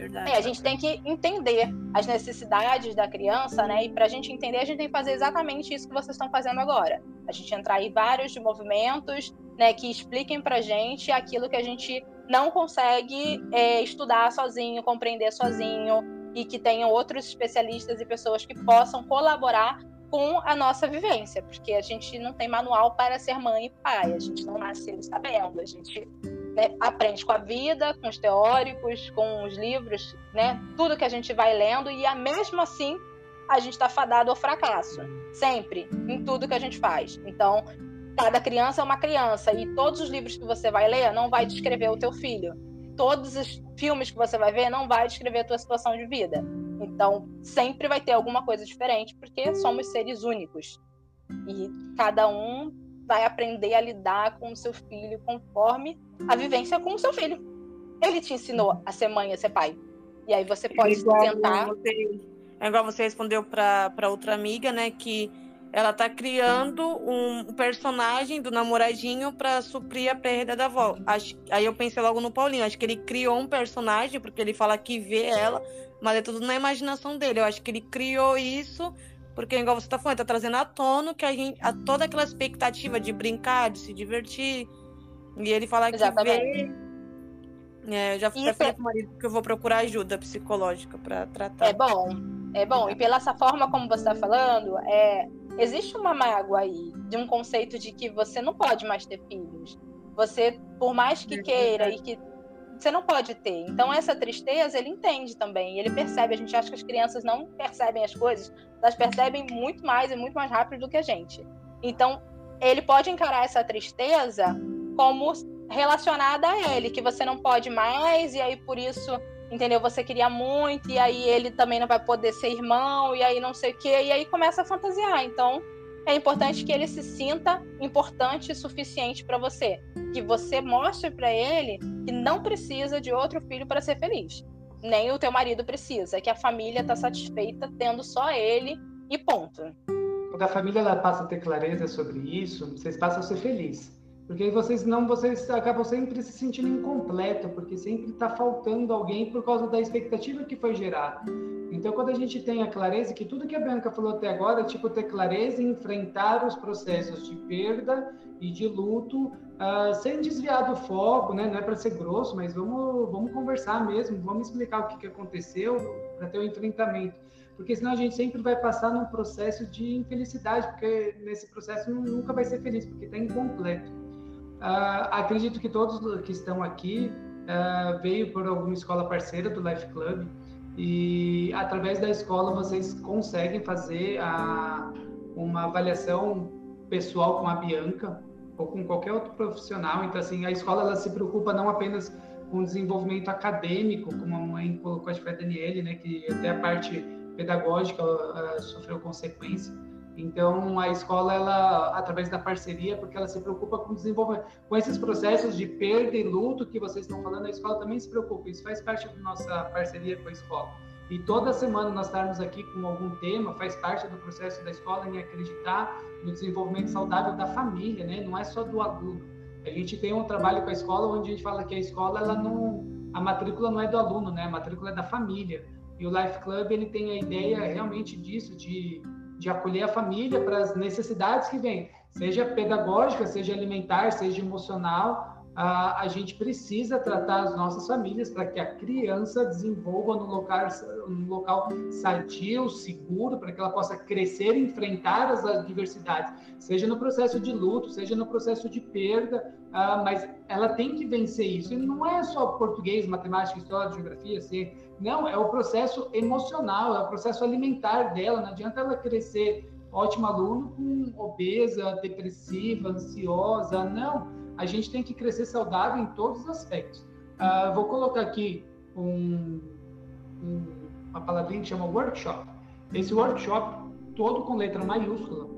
Verdade. É, a gente tem que entender as necessidades da criança, né? E para a gente entender, a gente tem que fazer exatamente isso que vocês estão fazendo agora. A gente entrar em vários movimentos, né? Que expliquem para gente aquilo que a gente não consegue é, estudar sozinho, compreender sozinho, e que tenham outros especialistas e pessoas que possam colaborar com a nossa vivência, porque a gente não tem manual para ser mãe e pai, a gente não nasce sabendo, a gente né, aprende com a vida, com os teóricos, com os livros, né? Tudo que a gente vai lendo e mesmo assim a gente está fadado ao fracasso, sempre, em tudo que a gente faz. Então, cada criança é uma criança e todos os livros que você vai ler não vai descrever o teu filho. Todos os filmes que você vai ver não vai descrever a tua situação de vida. Então, sempre vai ter alguma coisa diferente, porque somos seres únicos. E cada um vai aprender a lidar com o seu filho conforme a vivência com o seu filho. Ele te ensinou a ser mãe, a ser pai. E aí você pode é tentar. Você, é igual você respondeu para outra amiga, né? Que ela tá criando um personagem do namoradinho para suprir a perda da avó. Acho, aí eu pensei logo no Paulinho. Acho que ele criou um personagem, porque ele fala que vê ela, mas é tudo na imaginação dele. Eu acho que ele criou isso porque, igual você está falando, está trazendo à tona que a gente, a toda aquela expectativa de brincar, de se divertir. E ele fala que vê. É, eu já falei para o marido que eu vou procurar ajuda psicológica para tratar. É bom, é bom. E pela essa forma como você está falando, é, existe uma mágoa aí de um conceito de que você não pode mais ter filhos. Você, por mais que é queira e que você não pode ter. Então, essa tristeza ele entende também, ele percebe. A gente acha que as crianças não percebem as coisas, elas percebem muito mais e muito mais rápido do que a gente. Então, ele pode encarar essa tristeza como relacionada a ele, que você não pode mais, e aí por isso, entendeu? Você queria muito, e aí ele também não vai poder ser irmão, e aí não sei o quê, e aí começa a fantasiar. Então, é importante que ele se sinta importante e suficiente para você, que você mostre para ele que não precisa de outro filho para ser feliz, nem o teu marido precisa, que a família está satisfeita tendo só ele e ponto. Quando a família ela passa a ter clareza sobre isso, vocês passam a ser felizes. Porque vocês não, vocês acabam sempre se sentindo incompleto, porque sempre está faltando alguém por causa da expectativa que foi gerada. Então, quando a gente tem a clareza, que tudo que a Bianca falou até agora, tipo ter clareza em enfrentar os processos de perda e de luto, uh, sem desviar do foco, né? Não é para ser grosso, mas vamos, vamos conversar mesmo, vamos explicar o que, que aconteceu para ter o um enfrentamento. Porque senão a gente sempre vai passar num processo de infelicidade, porque nesse processo nunca vai ser feliz, porque está incompleto. Uh, acredito que todos que estão aqui uh, veio por alguma escola parceira do Life Club e através da escola vocês conseguem fazer a, uma avaliação pessoal com a Bianca ou com qualquer outro profissional. Então, assim, a escola ela se preocupa não apenas com o desenvolvimento acadêmico, como a mãe colocou, acho que foi a Daniele, né, que até a parte pedagógica uh, sofreu consequência. Então, a escola, ela, através da parceria, porque ela se preocupa com desenvolver, com esses processos de perda e luto que vocês estão falando, a escola também se preocupa. Isso faz parte da nossa parceria com a escola. E toda semana nós estarmos aqui com algum tema, faz parte do processo da escola em acreditar no desenvolvimento saudável da família, né? Não é só do aluno. A gente tem um trabalho com a escola onde a gente fala que a escola, ela não, a matrícula não é do aluno, né? A matrícula é da família. E o Life Club, ele tem a ideia realmente disso, de de acolher a família para as necessidades que vêm, seja pedagógica, seja alimentar, seja emocional. A, a gente precisa tratar as nossas famílias para que a criança desenvolva no local, no local sadio, seguro, para que ela possa crescer e enfrentar as adversidades, seja no processo de luto, seja no processo de perda, uh, mas ela tem que vencer isso. E não é só português, matemática, história, geografia, assim, não, é o processo emocional, é o processo alimentar dela. Não adianta ela crescer ótimo aluno com obesa, depressiva, ansiosa. Não, a gente tem que crescer saudável em todos os aspectos. Uh, vou colocar aqui um, um, uma palavrinha que chama workshop. Esse workshop, todo com letra maiúscula.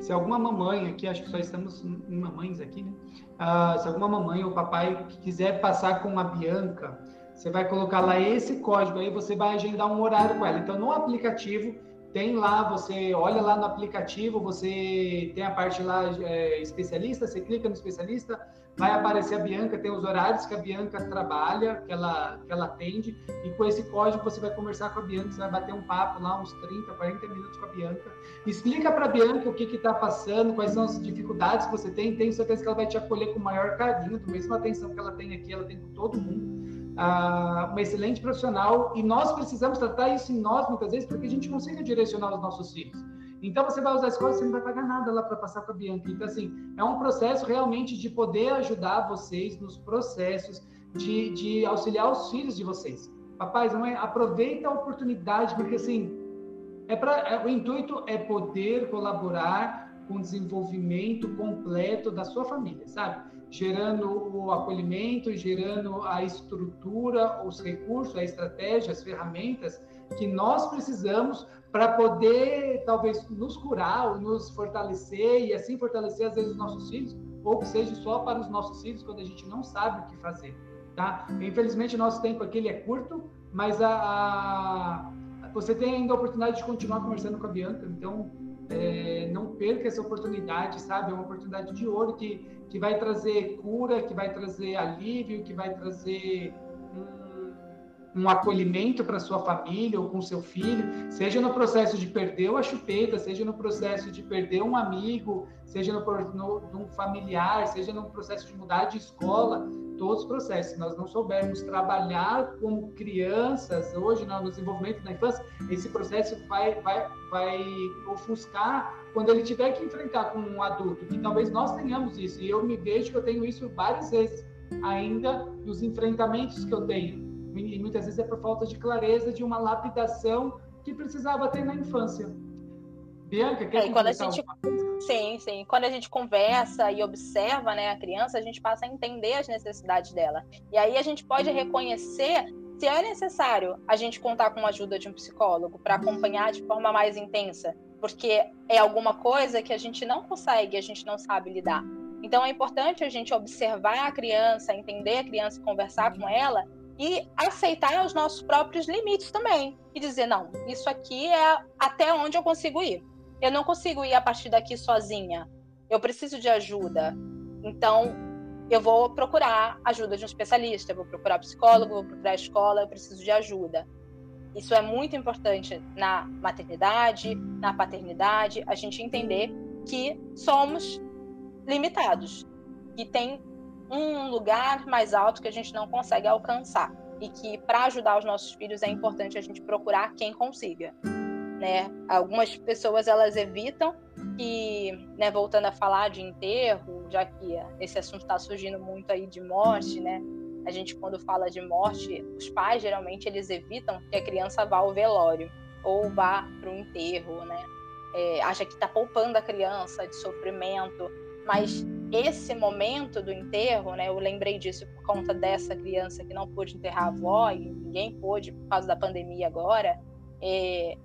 Se alguma mamãe aqui, acho que só estamos em mamães aqui, né? Uh, se alguma mamãe ou papai quiser passar com a Bianca, você vai colocar lá esse código aí, você vai agendar um horário com ela. Então, no aplicativo, tem lá, você olha lá no aplicativo, você tem a parte lá é, especialista, você clica no especialista, vai aparecer a Bianca, tem os horários que a Bianca trabalha, que ela, que ela atende, e com esse código você vai conversar com a Bianca, você vai bater um papo lá, uns 30, 40 minutos com a Bianca. Explica para a Bianca o que está passando, quais são as dificuldades que você tem, tenho certeza que ela vai te acolher com o maior carinho, do mesmo atenção que ela tem aqui, ela tem com todo mundo uh, uma excelente profissional e nós precisamos tratar isso em nós muitas vezes para que a gente consiga direcionar os nossos filhos. Então você vai usar a escola, você não vai pagar nada lá para passar com a Bianca. Então assim, é um processo realmente de poder ajudar vocês nos processos de, de auxiliar os filhos de vocês. Papais, é? Aproveita a oportunidade porque assim, é para é, o intuito é poder colaborar com o desenvolvimento completo da sua família, sabe? gerando o acolhimento, gerando a estrutura, os recursos, a estratégia, as ferramentas que nós precisamos para poder talvez nos curar ou nos fortalecer e assim fortalecer às vezes os nossos filhos, ou que seja só para os nossos filhos quando a gente não sabe o que fazer, tá? Infelizmente nosso tempo aqui ele é curto, mas a, a você tem ainda a oportunidade de continuar conversando com a Bianca, então é, não perca essa oportunidade, sabe? É uma oportunidade de ouro que, que vai trazer cura, que vai trazer alívio, que vai trazer um, um acolhimento para sua família ou com seu filho, seja no processo de perder a chupeta, seja no processo de perder um amigo, seja no, no, no familiar, seja no processo de mudar de escola todos os processos. Se nós não soubermos trabalhar como crianças hoje no desenvolvimento da infância, esse processo vai, vai, vai ofuscar quando ele tiver que enfrentar com um adulto, que talvez nós tenhamos isso. E eu me vejo que eu tenho isso várias vezes. ainda dos enfrentamentos que eu tenho. E muitas vezes é por falta de clareza de uma lapidação que precisava ter na infância. Bianca, quer é, quando a gente Sim, sim. Quando a gente conversa e observa né, a criança, a gente passa a entender as necessidades dela. E aí a gente pode reconhecer se é necessário a gente contar com a ajuda de um psicólogo para acompanhar de forma mais intensa, porque é alguma coisa que a gente não consegue, a gente não sabe lidar. Então é importante a gente observar a criança, entender a criança, conversar com ela e aceitar os nossos próprios limites também e dizer não, isso aqui é até onde eu consigo ir. Eu não consigo ir a partir daqui sozinha. Eu preciso de ajuda. Então, eu vou procurar ajuda de um especialista, vou procurar psicólogo, vou procurar escola, eu preciso de ajuda. Isso é muito importante na maternidade, na paternidade, a gente entender que somos limitados, que tem um lugar mais alto que a gente não consegue alcançar e que para ajudar os nossos filhos é importante a gente procurar quem consiga né? Algumas pessoas elas evitam que, né, voltando a falar de enterro, já que esse assunto está surgindo muito aí de morte, né? A gente quando fala de morte, os pais geralmente eles evitam que a criança vá ao velório ou vá para o enterro, né? É, acha que está poupando a criança de sofrimento, mas esse momento do enterro, né? Eu lembrei disso por conta dessa criança que não pôde enterrar a avó e ninguém pôde por causa da pandemia agora. É,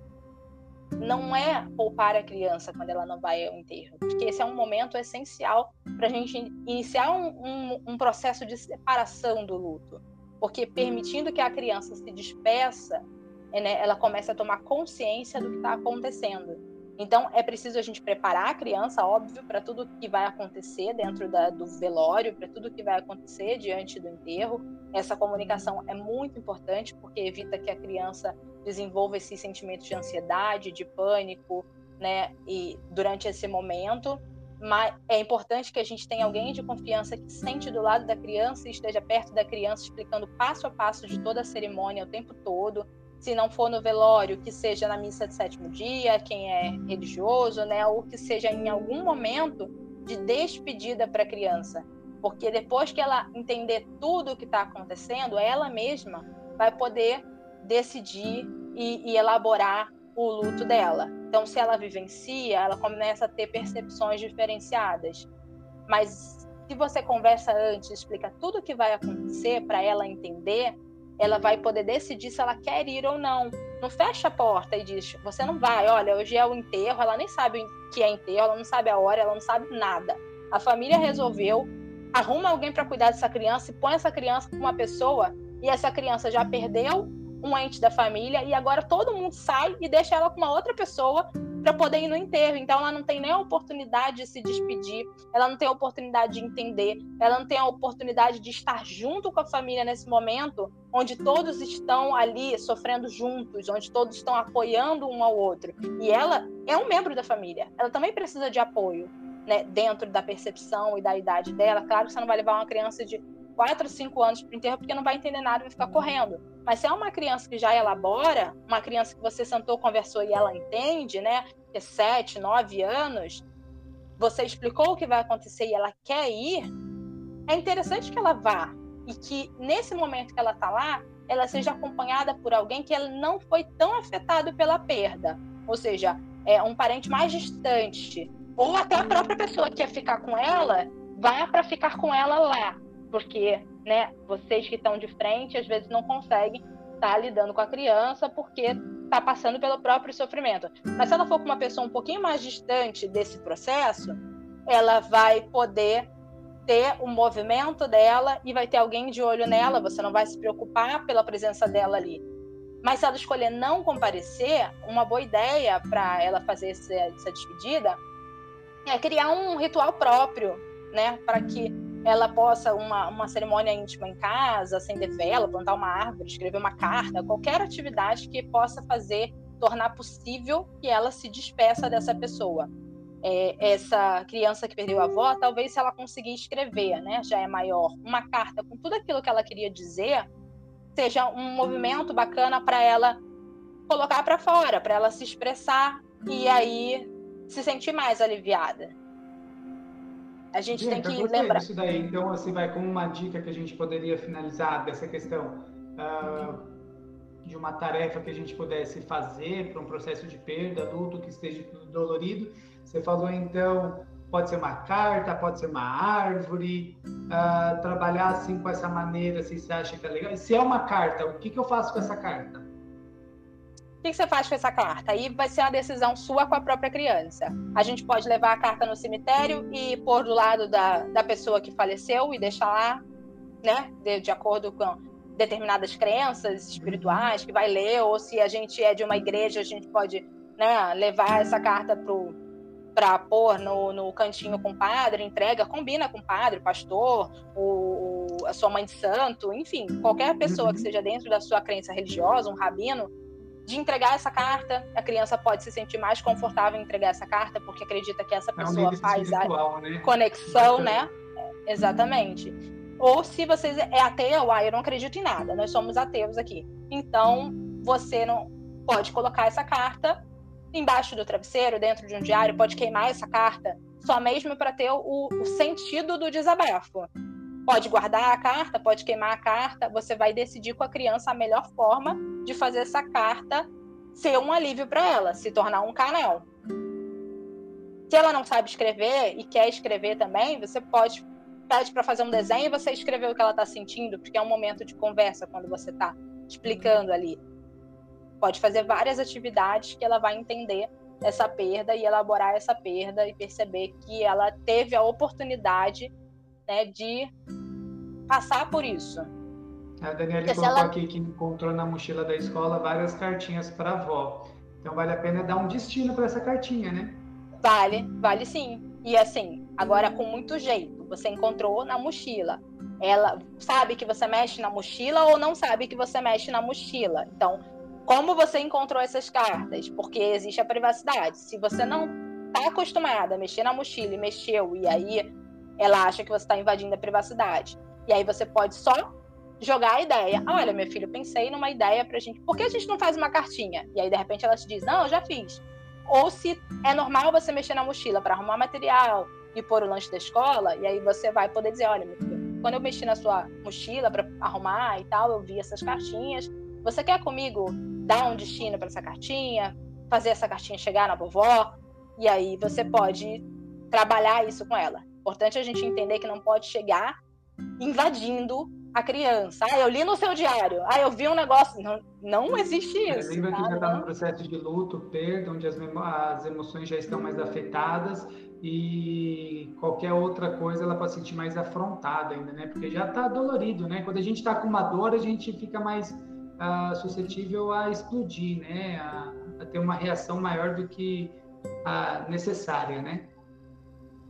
não é poupar a criança quando ela não vai ao enterro, porque esse é um momento essencial para a gente iniciar um, um, um, processo de separação do luto, porque permitindo que a criança se despeça, né, ela começa a tomar consciência do que está acontecendo. Então, é preciso a gente preparar a criança, óbvio, para tudo que vai acontecer dentro da, do velório, para tudo que vai acontecer diante do enterro. Essa comunicação é muito importante, porque evita que a criança desenvolva esses sentimentos de ansiedade, de pânico, né? E durante esse momento, mas é importante que a gente tenha alguém de confiança que sente do lado da criança e esteja perto da criança, explicando passo a passo de toda a cerimônia o tempo todo. Se não for no velório, que seja na missa de sétimo dia, quem é religioso, né? Ou que seja em algum momento de despedida para a criança. Porque depois que ela entender tudo o que está acontecendo, ela mesma vai poder decidir e, e elaborar o luto dela. Então, se ela vivencia, ela começa a ter percepções diferenciadas. Mas se você conversa antes, explica tudo o que vai acontecer para ela entender, ela vai poder decidir se ela quer ir ou não. Não fecha a porta e diz: você não vai, olha, hoje é o enterro, ela nem sabe o que é enterro, ela não sabe a hora, ela não sabe nada. A família resolveu, arruma alguém para cuidar dessa criança e põe essa criança com uma pessoa e essa criança já perdeu um ente da família e agora todo mundo sai e deixa ela com uma outra pessoa para poder ir no enterro. Então ela não tem nem a oportunidade de se despedir, ela não tem a oportunidade de entender, ela não tem a oportunidade de estar junto com a família nesse momento, onde todos estão ali sofrendo juntos, onde todos estão apoiando um ao outro. E ela é um membro da família, ela também precisa de apoio. Né, dentro da percepção e da idade dela, claro que você não vai levar uma criança de 4, 5 anos para o enterro porque não vai entender nada e vai ficar correndo. Mas se é uma criança que já elabora, uma criança que você sentou, conversou e ela entende, né? Que é 7, 9 anos, você explicou o que vai acontecer e ela quer ir, é interessante que ela vá. E que nesse momento que ela está lá, ela seja acompanhada por alguém que ela não foi tão afetado pela perda. Ou seja, é um parente mais distante. Ou até a própria pessoa que quer ficar com ela, vá para ficar com ela lá porque né, vocês que estão de frente às vezes não conseguem estar tá lidando com a criança porque está passando pelo próprio sofrimento. Mas se ela for com uma pessoa um pouquinho mais distante desse processo, ela vai poder ter o movimento dela e vai ter alguém de olho nela, você não vai se preocupar pela presença dela ali. Mas se ela escolher não comparecer, uma boa ideia para ela fazer essa, essa despedida é criar um ritual próprio, né, para que ela possa uma, uma cerimônia íntima em casa, acender vela, plantar uma árvore, escrever uma carta, qualquer atividade que possa fazer tornar possível que ela se despeça dessa pessoa. É, essa criança que perdeu a avó, talvez se ela conseguir escrever, né, já é maior, uma carta com tudo aquilo que ela queria dizer, seja um movimento bacana para ela colocar para fora, para ela se expressar e aí se sentir mais aliviada. A gente Bianca, tem que lembrar. Isso daí, então, assim, vai como uma dica que a gente poderia finalizar dessa questão uh, de uma tarefa que a gente pudesse fazer para um processo de perda, luto que esteja dolorido. Você falou, então, pode ser uma carta, pode ser uma árvore, uh, trabalhar assim com essa maneira, se você acha que é legal. E se é uma carta, o que, que eu faço com essa carta? O que você faz com essa carta? Aí vai ser uma decisão sua com a própria criança. A gente pode levar a carta no cemitério e pôr do lado da, da pessoa que faleceu e deixar lá, né? De, de acordo com determinadas crenças espirituais que vai ler, ou se a gente é de uma igreja, a gente pode né, levar essa carta para pôr no, no cantinho com o padre, entrega, combina com o padre, pastor, o, a sua mãe de santo, enfim, qualquer pessoa que uhum. seja dentro da sua crença religiosa, um rabino, de entregar essa carta, a criança pode se sentir mais confortável em entregar essa carta, porque acredita que essa pessoa é um faz a né? conexão, né? Exatamente. Ou se você é ateu, ah, eu não acredito em nada, nós somos ateus aqui. Então, você não pode colocar essa carta embaixo do travesseiro, dentro de um diário, pode queimar essa carta, só mesmo para ter o, o sentido do desabafo. Pode guardar a carta, pode queimar a carta, você vai decidir com a criança a melhor forma de fazer essa carta ser um alívio para ela, se tornar um canal. Se ela não sabe escrever e quer escrever também, você pode pede para fazer um desenho e você escrever o que ela está sentindo, porque é um momento de conversa quando você está explicando ali. Pode fazer várias atividades que ela vai entender essa perda e elaborar essa perda e perceber que ela teve a oportunidade né, de passar por isso. A Daniela colocou ela... aqui que encontrou na mochila da escola várias cartinhas para a avó. Então vale a pena dar um destino para essa cartinha, né? Vale, vale sim. E assim, agora com muito jeito. Você encontrou na mochila. Ela sabe que você mexe na mochila ou não sabe que você mexe na mochila. Então, como você encontrou essas cartas? Porque existe a privacidade. Se você não está acostumada a mexer na mochila e mexeu, e aí ela acha que você está invadindo a privacidade. E aí você pode só jogar a ideia. Olha, meu filho, pensei numa ideia pra gente. Por que a gente não faz uma cartinha? E aí, de repente, ela te diz: Não, eu já fiz. Ou se é normal você mexer na mochila para arrumar material e pôr o lanche da escola, e aí você vai poder dizer: Olha, meu filho, quando eu mexi na sua mochila para arrumar e tal, eu vi essas cartinhas. Você quer comigo dar um destino para essa cartinha? Fazer essa cartinha chegar na vovó? E aí você pode trabalhar isso com ela. Importante a gente entender que não pode chegar invadindo a criança. Ah, eu li no seu diário. Ah, eu vi um negócio. Não, não existe isso. Lembra tá? que já está no processo de luto, perda, onde as, as emoções já estão mais afetadas e qualquer outra coisa ela pode se sentir mais afrontada ainda, né? Porque já está dolorido, né? Quando a gente está com uma dor, a gente fica mais uh, suscetível a explodir, né? A, a, ter uma reação maior do que a necessária, né?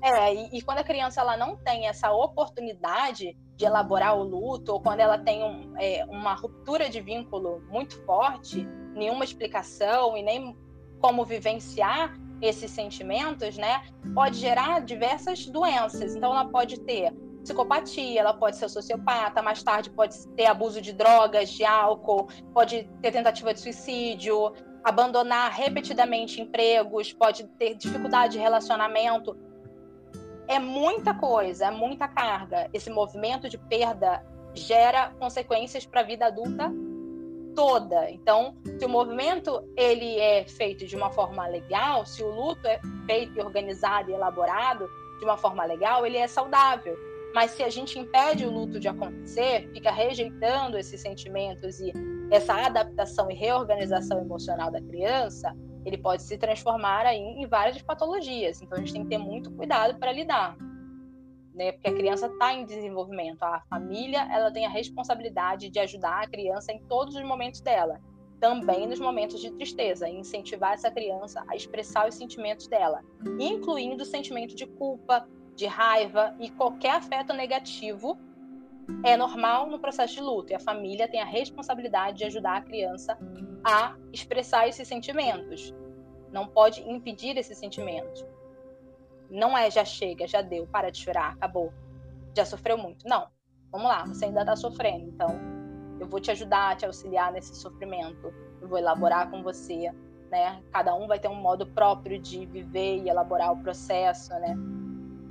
É, e, e, quando a criança ela não tem essa oportunidade de elaborar o luto, ou quando ela tem um, é, uma ruptura de vínculo muito forte, nenhuma explicação e nem como vivenciar esses sentimentos, né, pode gerar diversas doenças. Então, ela pode ter psicopatia, ela pode ser sociopata, mais tarde pode ter abuso de drogas, de álcool, pode ter tentativa de suicídio, abandonar repetidamente empregos, pode ter dificuldade de relacionamento é muita coisa, é muita carga. Esse movimento de perda gera consequências para a vida adulta toda. Então, se o movimento ele é feito de uma forma legal, se o luto é feito, organizado e elaborado de uma forma legal, ele é saudável. Mas se a gente impede o luto de acontecer, fica rejeitando esses sentimentos e essa adaptação e reorganização emocional da criança, ele pode se transformar aí em várias patologias. Então a gente tem que ter muito cuidado para lidar, né? Porque a criança está em desenvolvimento. A família ela tem a responsabilidade de ajudar a criança em todos os momentos dela, também nos momentos de tristeza, incentivar essa criança a expressar os sentimentos dela, incluindo o sentimento de culpa, de raiva e qualquer afeto negativo é normal no processo de luto e a família tem a responsabilidade de ajudar a criança a expressar esses sentimentos. Não pode impedir esses sentimentos. Não é já chega, já deu, para de chorar, acabou. Já sofreu muito. Não. Vamos lá, você ainda está sofrendo, então eu vou te ajudar, te auxiliar nesse sofrimento. Eu vou elaborar com você, né? Cada um vai ter um modo próprio de viver e elaborar o processo, né?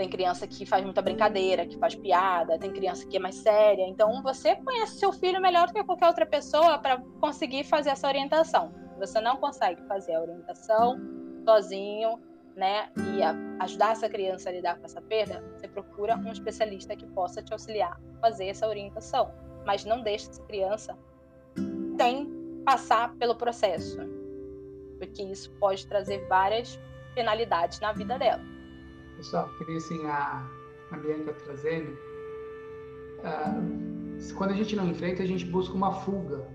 Tem criança que faz muita brincadeira, que faz piada, tem criança que é mais séria. Então, você conhece seu filho melhor do que qualquer outra pessoa para conseguir fazer essa orientação. Você não consegue fazer a orientação sozinho, né, e a, ajudar essa criança a lidar com essa perda, você procura um especialista que possa te auxiliar a fazer essa orientação. Mas não deixe essa criança sem passar pelo processo, porque isso pode trazer várias penalidades na vida dela. Pessoal, queria assim, a, a Bianca trazendo, uh, quando a gente não enfrenta, a gente busca uma fuga.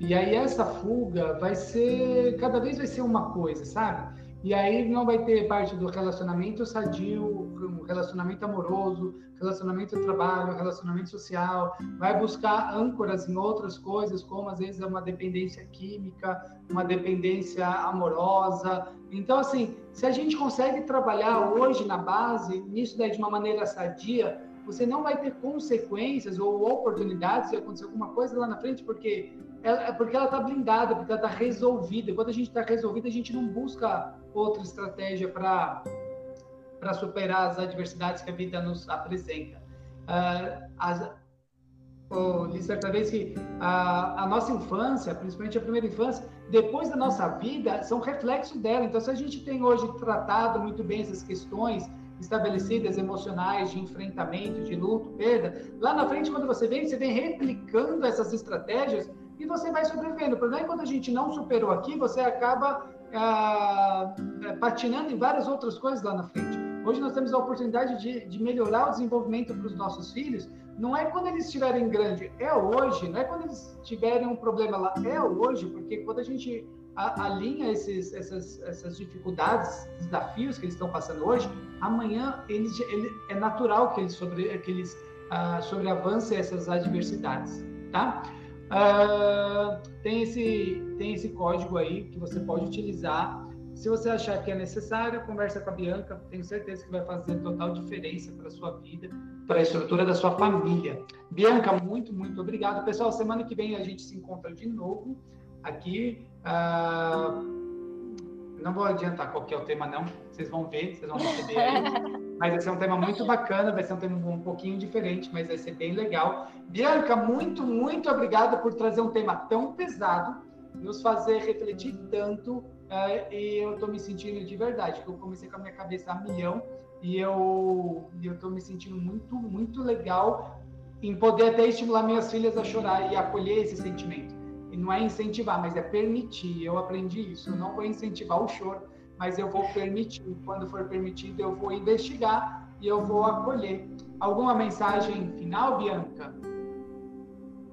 E aí essa fuga vai ser, cada vez vai ser uma coisa, sabe? E aí não vai ter parte do relacionamento sadio, relacionamento amoroso, relacionamento de trabalho, relacionamento social. Vai buscar âncoras em outras coisas, como às vezes é uma dependência química, uma dependência amorosa. Então, assim, se a gente consegue trabalhar hoje na base, nisso daí de uma maneira sadia, você não vai ter consequências ou oportunidades de acontecer alguma coisa lá na frente, porque é porque ela está blindada, porque ela está resolvida. Quando a gente está resolvida, a gente não busca outra estratégia para para superar as adversidades que a vida nos apresenta. Uh, as, li certa vez que a, a, nossa infância, principalmente a primeira infância, depois da nossa vida, são reflexo dela. Então, se a gente tem hoje tratado muito bem essas questões estabelecidas emocionais de enfrentamento, de luto, perda, lá na frente, quando você vem, você vem replicando essas estratégias e você vai sobrevivendo. O problema é quando a gente não superou aqui, você acaba ah, patinando em várias outras coisas lá na frente. Hoje nós temos a oportunidade de, de melhorar o desenvolvimento para os nossos filhos. Não é quando eles estiverem grandes, é hoje. Não é quando eles tiverem um problema lá, é hoje. Porque quando a gente alinha esses, essas, essas dificuldades, desafios que eles estão passando hoje, amanhã eles, ele, é natural que eles, sobre, que eles uh, sobreavancem essas adversidades, tá? Uh, tem, esse, tem esse código aí que você pode utilizar. Se você achar que é necessário, conversa com a Bianca. Tenho certeza que vai fazer total diferença para a sua vida, para a estrutura da sua família. Bianca, muito, muito obrigado. Pessoal, semana que vem a gente se encontra de novo aqui. Uh, não vou adiantar qual é o tema, não. Vocês vão ver, vocês vão perceber aí. Mas vai ser um tema muito bacana, vai ser um tema um pouquinho diferente, mas vai ser bem legal. Bianca, muito, muito obrigada por trazer um tema tão pesado, nos fazer refletir tanto. Uh, e eu estou me sentindo de verdade, que eu comecei com a minha cabeça a milhão e eu estou me sentindo muito, muito legal em poder até estimular minhas filhas a chorar e acolher esse sentimento. E não é incentivar, mas é permitir. Eu aprendi isso. Eu não vou incentivar o choro, mas eu vou permitir. Quando for permitido, eu vou investigar e eu vou acolher. Alguma mensagem final, Bianca?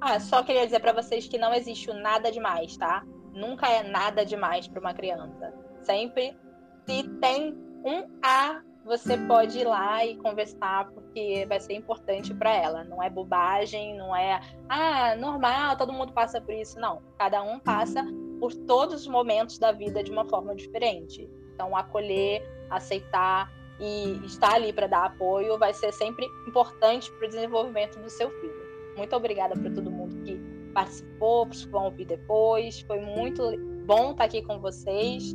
Ah, só queria dizer para vocês que não existe nada demais, tá? Nunca é nada demais para uma criança. Sempre se tem um A você pode ir lá e conversar, porque vai ser importante para ela. Não é bobagem, não é, ah, normal, todo mundo passa por isso. Não. Cada um passa por todos os momentos da vida de uma forma diferente. Então, acolher, aceitar e estar ali para dar apoio vai ser sempre importante para o desenvolvimento do seu filho. Muito obrigada para todo mundo participou, para os que vão ouvir depois. Foi muito bom estar aqui com vocês.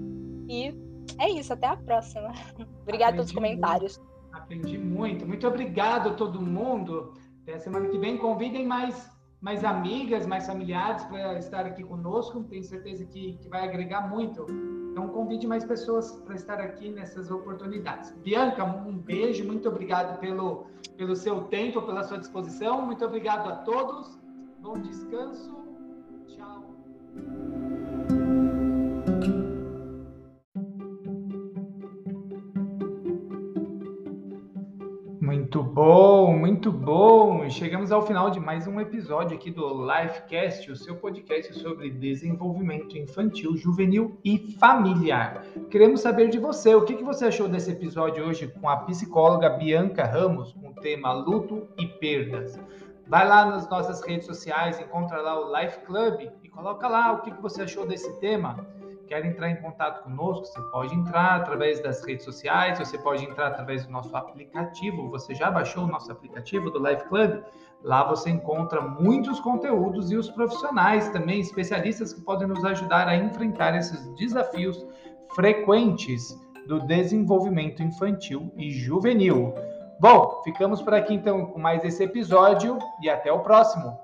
E é isso, até a próxima. Obrigada pelos comentários. Muito, aprendi muito. Muito obrigado a todo mundo. Até semana que vem convidem mais, mais amigas, mais familiares para estar aqui conosco. Tenho certeza que, que vai agregar muito. Então convide mais pessoas para estar aqui nessas oportunidades. Bianca, um beijo, muito obrigado pelo, pelo seu tempo, pela sua disposição. Muito obrigado a todos. Bom descanso. Tchau. Muito bom, muito bom. Chegamos ao final de mais um episódio aqui do Lifecast, o seu podcast sobre desenvolvimento infantil, juvenil e familiar. Queremos saber de você, o que, você achou desse episódio hoje com a psicóloga Bianca Ramos, com o tema luto e perdas. Vai lá nas nossas redes sociais, encontra lá o Life Club e coloca lá o que, você achou desse tema quer entrar em contato conosco, você pode entrar através das redes sociais, você pode entrar através do nosso aplicativo. Você já baixou o nosso aplicativo do Life Club? Lá você encontra muitos conteúdos e os profissionais também, especialistas que podem nos ajudar a enfrentar esses desafios frequentes do desenvolvimento infantil e juvenil. Bom, ficamos por aqui então com mais esse episódio e até o próximo.